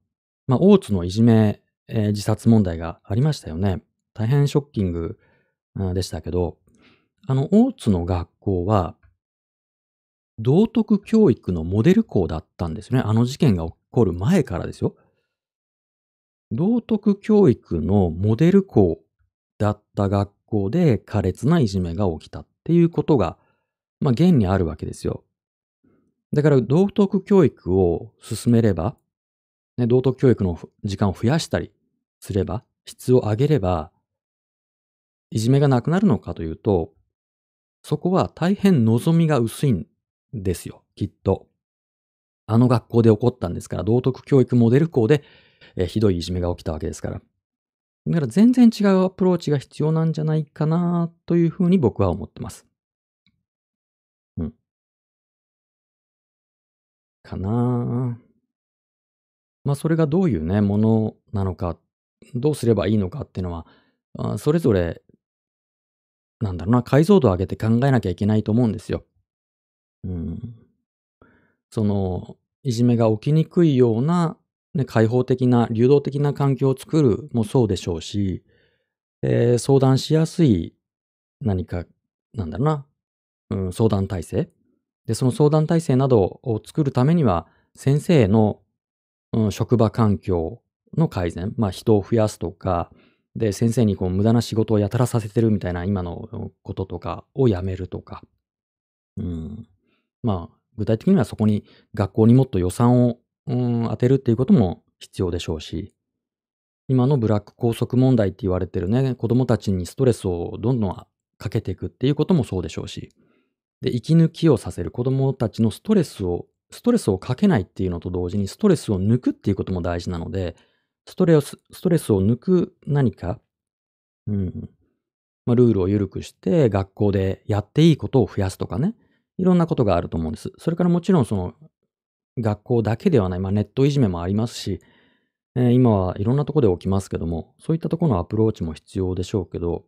Speaker 1: まあ、大津のいじめ、えー、自殺問題がありましたよね。大変ショッキングでしたけど、あの、大津の学校は、道徳教育のモデル校だったんですね。あの事件が起こる前からですよ。道徳教育のモデル校だった学校で苛烈ないじめが起きたっていうことが、まあ、現にあるわけですよ。だから道徳教育を進めれば、ね、道徳教育の時間を増やしたりすれば、質を上げれば、いじめがなくなるのかというと、そこは大変望みが薄いんですよ、きっと。あの学校で起こったんですから、道徳教育モデル校で、えひどいいじめが起きたわけですから。だから全然違うアプローチが必要なんじゃないかなというふうに僕は思ってます。うん。かなまあそれがどういうね、ものなのか、どうすればいいのかっていうのは、あそれぞれ、なんだろうな、解像度を上げて考えなきゃいけないと思うんですよ。うん。その、いじめが起きにくいような、ね、開放的な、流動的な環境を作るもそうでしょうし、えー、相談しやすい何か、なんだろうな、うん、相談体制。で、その相談体制などを作るためには、先生の、うん、職場環境の改善、まあ人を増やすとか、で、先生にこう無駄な仕事をやたらさせてるみたいな今のこととかをやめるとか、うん、まあ、具体的にはそこに学校にもっと予算を、うん、当てるっていうことも必要でしょうし、今のブラック拘束問題って言われてるね、子供たちにストレスをどんどんかけていくっていうこともそうでしょうし、で、息抜きをさせる子供たちのストレスを、ストレスをかけないっていうのと同時にストレスを抜くっていうことも大事なので、ストレス、ストレスを抜く何か、うん、まあ、ルールを緩くして学校でやっていいことを増やすとかね、いろんなことがあると思うんです。それからもちろんその学校だけではない、まあ、ネットいじめもありますし、えー、今はいろんなとこで起きますけども、そういったところのアプローチも必要でしょうけど、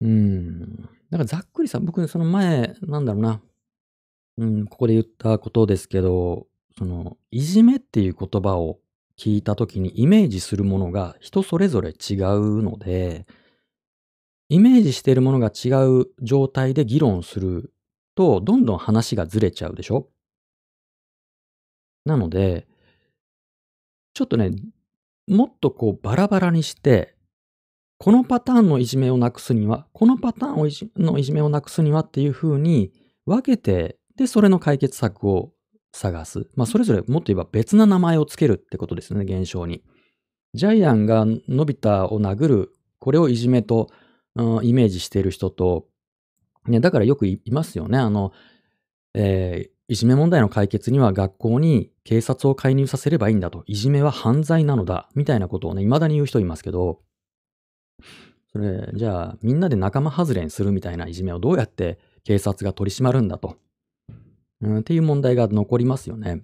Speaker 1: うん。だからざっくりさ、僕その前、なんだろうな、うん、ここで言ったことですけど、その、いじめっていう言葉を聞いたときにイメージするものが人それぞれ違うので、イメージしているものが違う状態で議論すると、どんどん話がずれちゃうでしょ？なので、ちょっとね、もっとこうバラバラにして、このパターンのいじめをなくすには、このパターンをいじのいじめをなくすにはっていう風に分けて、で、それの解決策を探す。まあ、それぞれもっと言えば別な名前をつけるってことですね、現象に。ジャイアンがのび太を殴る、これをいじめと、うん、イメージしている人と、ね、だからよく言いますよね。あの、えー、いじめ問題の解決には学校に警察を介入させればいいんだと。いじめは犯罪なのだ。みたいなことをね、未だに言う人いますけど、それ、じゃあ、みんなで仲間外れにするみたいないじめをどうやって警察が取り締まるんだと。うん、っていう問題が残りますよね。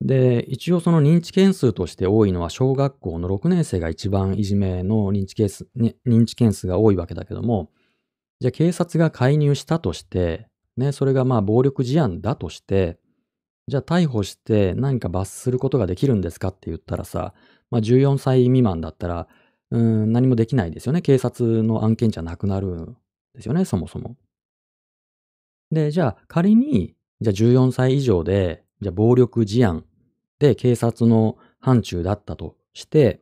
Speaker 1: で、一応その認知件数として多いのは小学校の6年生が一番いじめの認知件数、ね、認知件数が多いわけだけども、じゃあ警察が介入したとして、ね、それがまあ暴力事案だとして、じゃあ逮捕して何か罰することができるんですかって言ったらさ、まあ14歳未満だったら、うん、何もできないですよね。警察の案件じゃなくなるんですよね、そもそも。で、じゃあ仮に、じゃあ14歳以上で、じゃあ暴力事案で警察の範疇だったとして、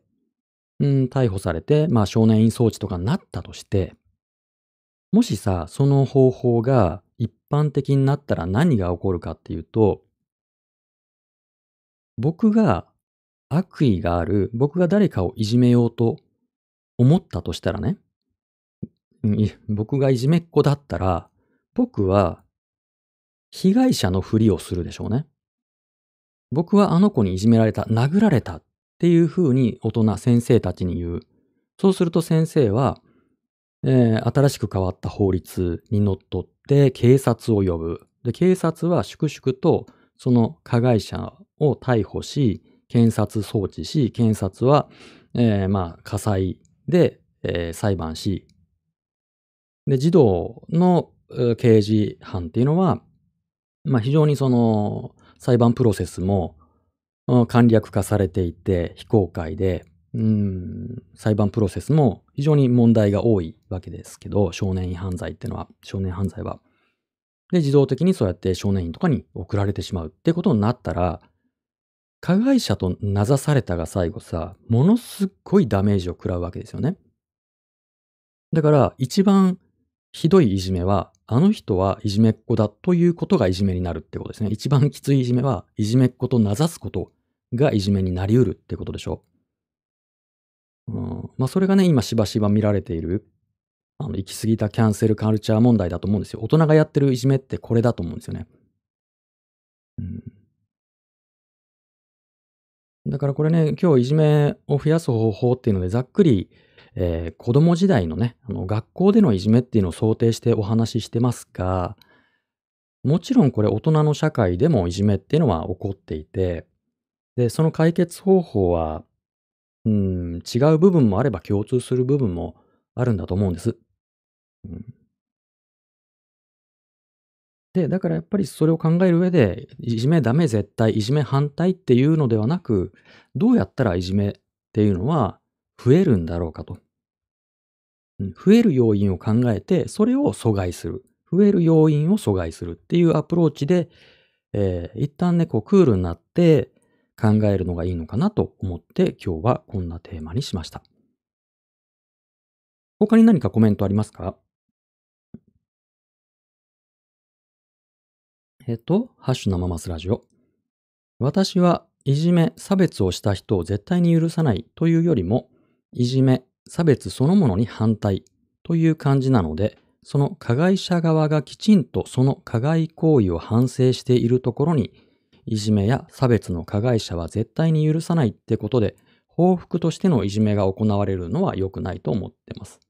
Speaker 1: うん、逮捕されて、まあ少年院送致とかになったとして、もしさ、その方法が一般的になったら何が起こるかっていうと、僕が悪意がある、僕が誰かをいじめようと思ったとしたらね、僕がいじめっ子だったら、僕は被害者のふりをするでしょうね。僕はあの子にいじめられた、殴られたっていうふうに大人、先生たちに言う。そうすると先生は、えー、新しく変わった法律にのっとってて警察を呼ぶ。で、警察は粛々とその加害者を逮捕し、検察送致し、検察は、えー、まあ、火災で、えー、裁判し、で、児童の刑事犯っていうのは、まあ、非常にその、裁判プロセスも簡略化されていて、非公開で、うん、裁判プロセスも非常に問題が多いわけですけど、少年院犯罪っていうのは、少年犯罪は。で、自動的にそうやって少年院とかに送られてしまうってことになったら、加害者と名指されたが最後さ、ものすっごいダメージを食らうわけですよね。だから、一番ひどいいじめは、あの人はいじめっ子だということがいじめになるってことですね。一番きついいじめは、いじめっ子と名指すことがいじめになりうるってことでしょ。うん、まあそれがね、今しばしば見られている、あの、行き過ぎたキャンセルカルチャー問題だと思うんですよ。大人がやってるいじめってこれだと思うんですよね。うん、だからこれね、今日いじめを増やす方法っていうのでざっくりえー、子供時代のね、あの学校でのいじめっていうのを想定してお話ししてますが、もちろんこれ大人の社会でもいじめっていうのは起こっていて、で、その解決方法は、うん、違う部分もあれば共通する部分もあるんだと思うんです。うん、で、だからやっぱりそれを考える上で、いじめダメ絶対、いじめ反対っていうのではなく、どうやったらいじめっていうのは増えるんだろうかと。増える要因を考えて、それを阻害する。増える要因を阻害するっていうアプローチで、えー、一旦ね、こうクールになって考えるのがいいのかなと思って今日はこんなテーマにしました。他に何かコメントありますか？えっと、ハッシュ生マスラジオ。私はいじめ、差別をした人を絶対に許さないというよりも、いじめ、差別そのものに反対という感じなので、その加害者側がきちんとその加害行為を反省しているところに、いじめや差別の加害者は絶対に許さないってことで、報復としてのいじめが行われるのは良くないと思ってます。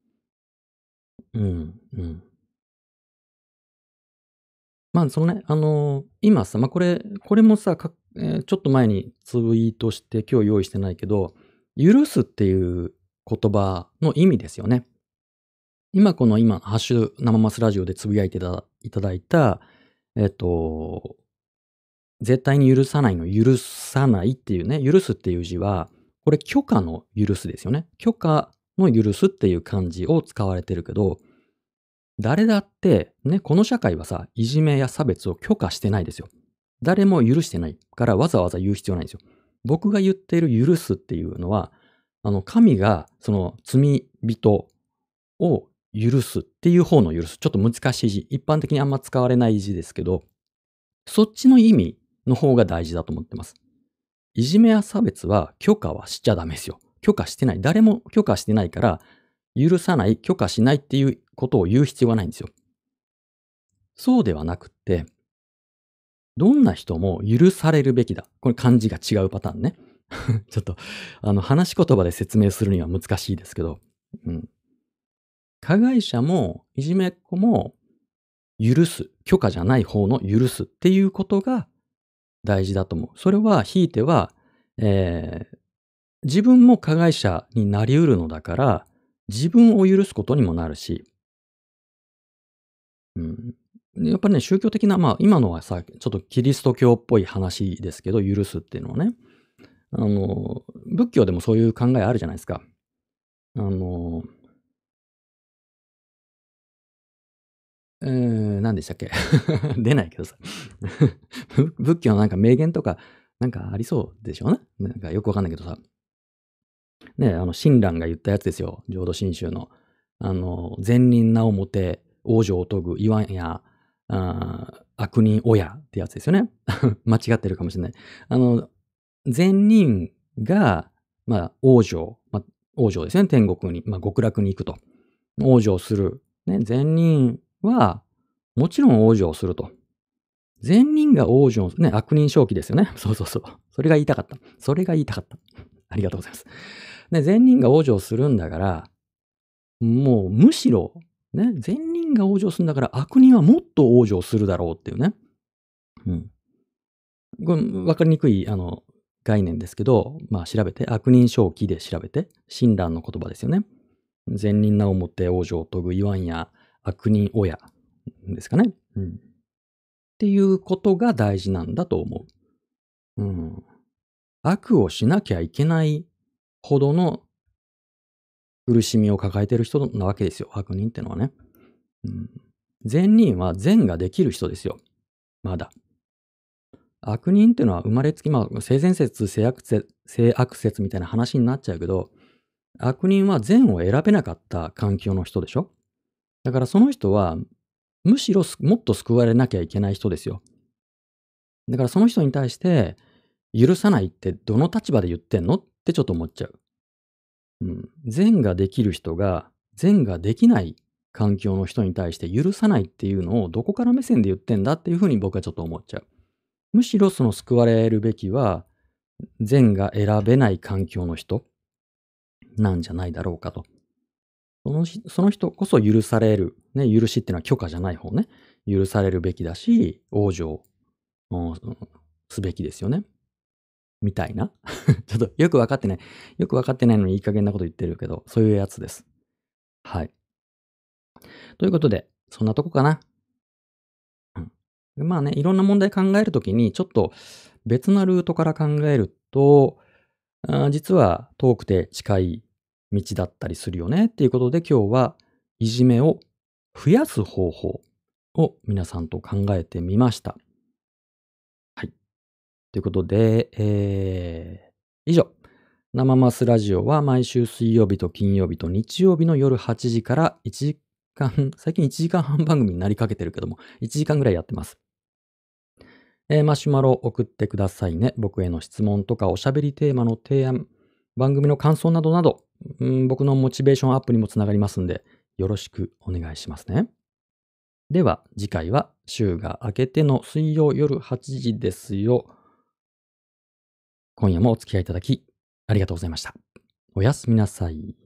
Speaker 1: うん、うん。まあ、そのね、あのー、今さ、まあ、これ、これもさ、えー、ちょっと前にツイートして今日用意してないけど、許すっていう言葉の意味ですよね。今この今、ハッシュ生マスラジオでつぶやいていただいた、えっと、絶対に許さないの許さないっていうね、許すっていう字は、これ許可の許すですよね。許可の許すっていう漢字を使われてるけど、誰だって、ね、この社会はさ、いじめや差別を許可してないですよ。誰も許してないからわざわざ言う必要ないんですよ。僕が言っている許すっていうのは、あの、神がその罪人を許すっていう方の許す。ちょっと難しい字。一般的にあんま使われない字ですけど、そっちの意味の方が大事だと思ってます。いじめや差別は許可はしちゃダメですよ。許可してない。誰も許可してないから、許さない、許可しないっていうことを言う必要がないんですよ。そうではなくって、どんな人も許されるべきだ。これ漢字が違うパターンね。ちょっと、あの、話し言葉で説明するには難しいですけど、うん。加害者も、いじめっ子も、許す。許可じゃない方の許すっていうことが大事だと思う。それは、ひいては、えー、自分も加害者になり得るのだから、自分を許すことにもなるし、うん。やっぱりね、宗教的な、まあ今のはさ、ちょっとキリスト教っぽい話ですけど、許すっていうのはね。あの、仏教でもそういう考えあるじゃないですか。あの、えー、何でしたっけ？出ないけどさ 仏教のなんか名言とか、なんかありそうでしょうね。なんかよくわかんないけどさ。ね、あの、親鸞が言ったやつですよ。浄土真宗の。あの、善人なおもて、往生を研ぐ、言わんや、あ悪人親ってやつですよね。間違ってるかもしれない。あの、善人が、まあ、往生、まあ、往生ですね。天国に、まあ、極楽に行くと。往生する。ね、善人は、もちろん往生すると。善人が往生、ね、悪人正気ですよね。そうそうそう。それが言いたかった。それが言いたかった。ありがとうございます。ね、善人が往生するんだから、もうむしろ、ね、善人が往生するんだから悪人はもっと往生するだろうっていうね。うん。これ、わかりにくい、あの、概念ですけど、まあ調べて、悪人正気で調べて、親鸞の言葉ですよね。善人なをもって往生を遂ぐ言わんや悪人親ですかね。うん。っていうことが大事なんだと思う。うん。悪をしなきゃいけないほどの苦しみを抱えてる人なわけですよ。悪人ってのはね。うん、善人は善ができる人ですよ。まだ。悪人っていうのは生まれつき、まあ、性善説、性悪説、性悪説みたいな話になっちゃうけど、悪人は善を選べなかった環境の人でしょだからその人は、むしろもっと救われなきゃいけない人ですよ。だからその人に対して、許さないってどの立場で言ってんの？ってちょっと思っちゃう。うん。善ができる人が、善ができない環境の人に対して許さないっていうのをどこから目線で言ってんだ？っていうふうに僕はちょっと思っちゃう。むしろその救われるべきは、善が選べない環境の人なんじゃないだろうかと。そのその人こそ許される。ね、許しっていうのは許可じゃない方ね。許されるべきだし、往生すべきですよね。みたいな。ちょっとよくわかってない。よくわかってないのにいい加減なこと言ってるけど、そういうやつです。はい。ということで、そんなとこかな。うん、まあね、いろんな問題考えるときに、ちょっと別なルートから考えると、あ実は遠くて近い道だったりするよねっていうことで今日はいじめを増やす方法を皆さんと考えてみました。はい。ということで、えー、以上。生マスラジオは毎週水曜日と金曜日と日曜日の夜8時から1時間、最近1時間半番組になりかけてるけども、1時間ぐらいやってます。えー、マシュマロ送ってくださいね。僕への質問とかおしゃべりテーマの提案、番組の感想などなど、うん、僕のモチベーションアップにもつながりますんで、よろしくお願いしますね。では、次回は週が明けての水曜夜8時ですよ。今夜もお付き合いいただき、ありがとうございました。おやすみなさい。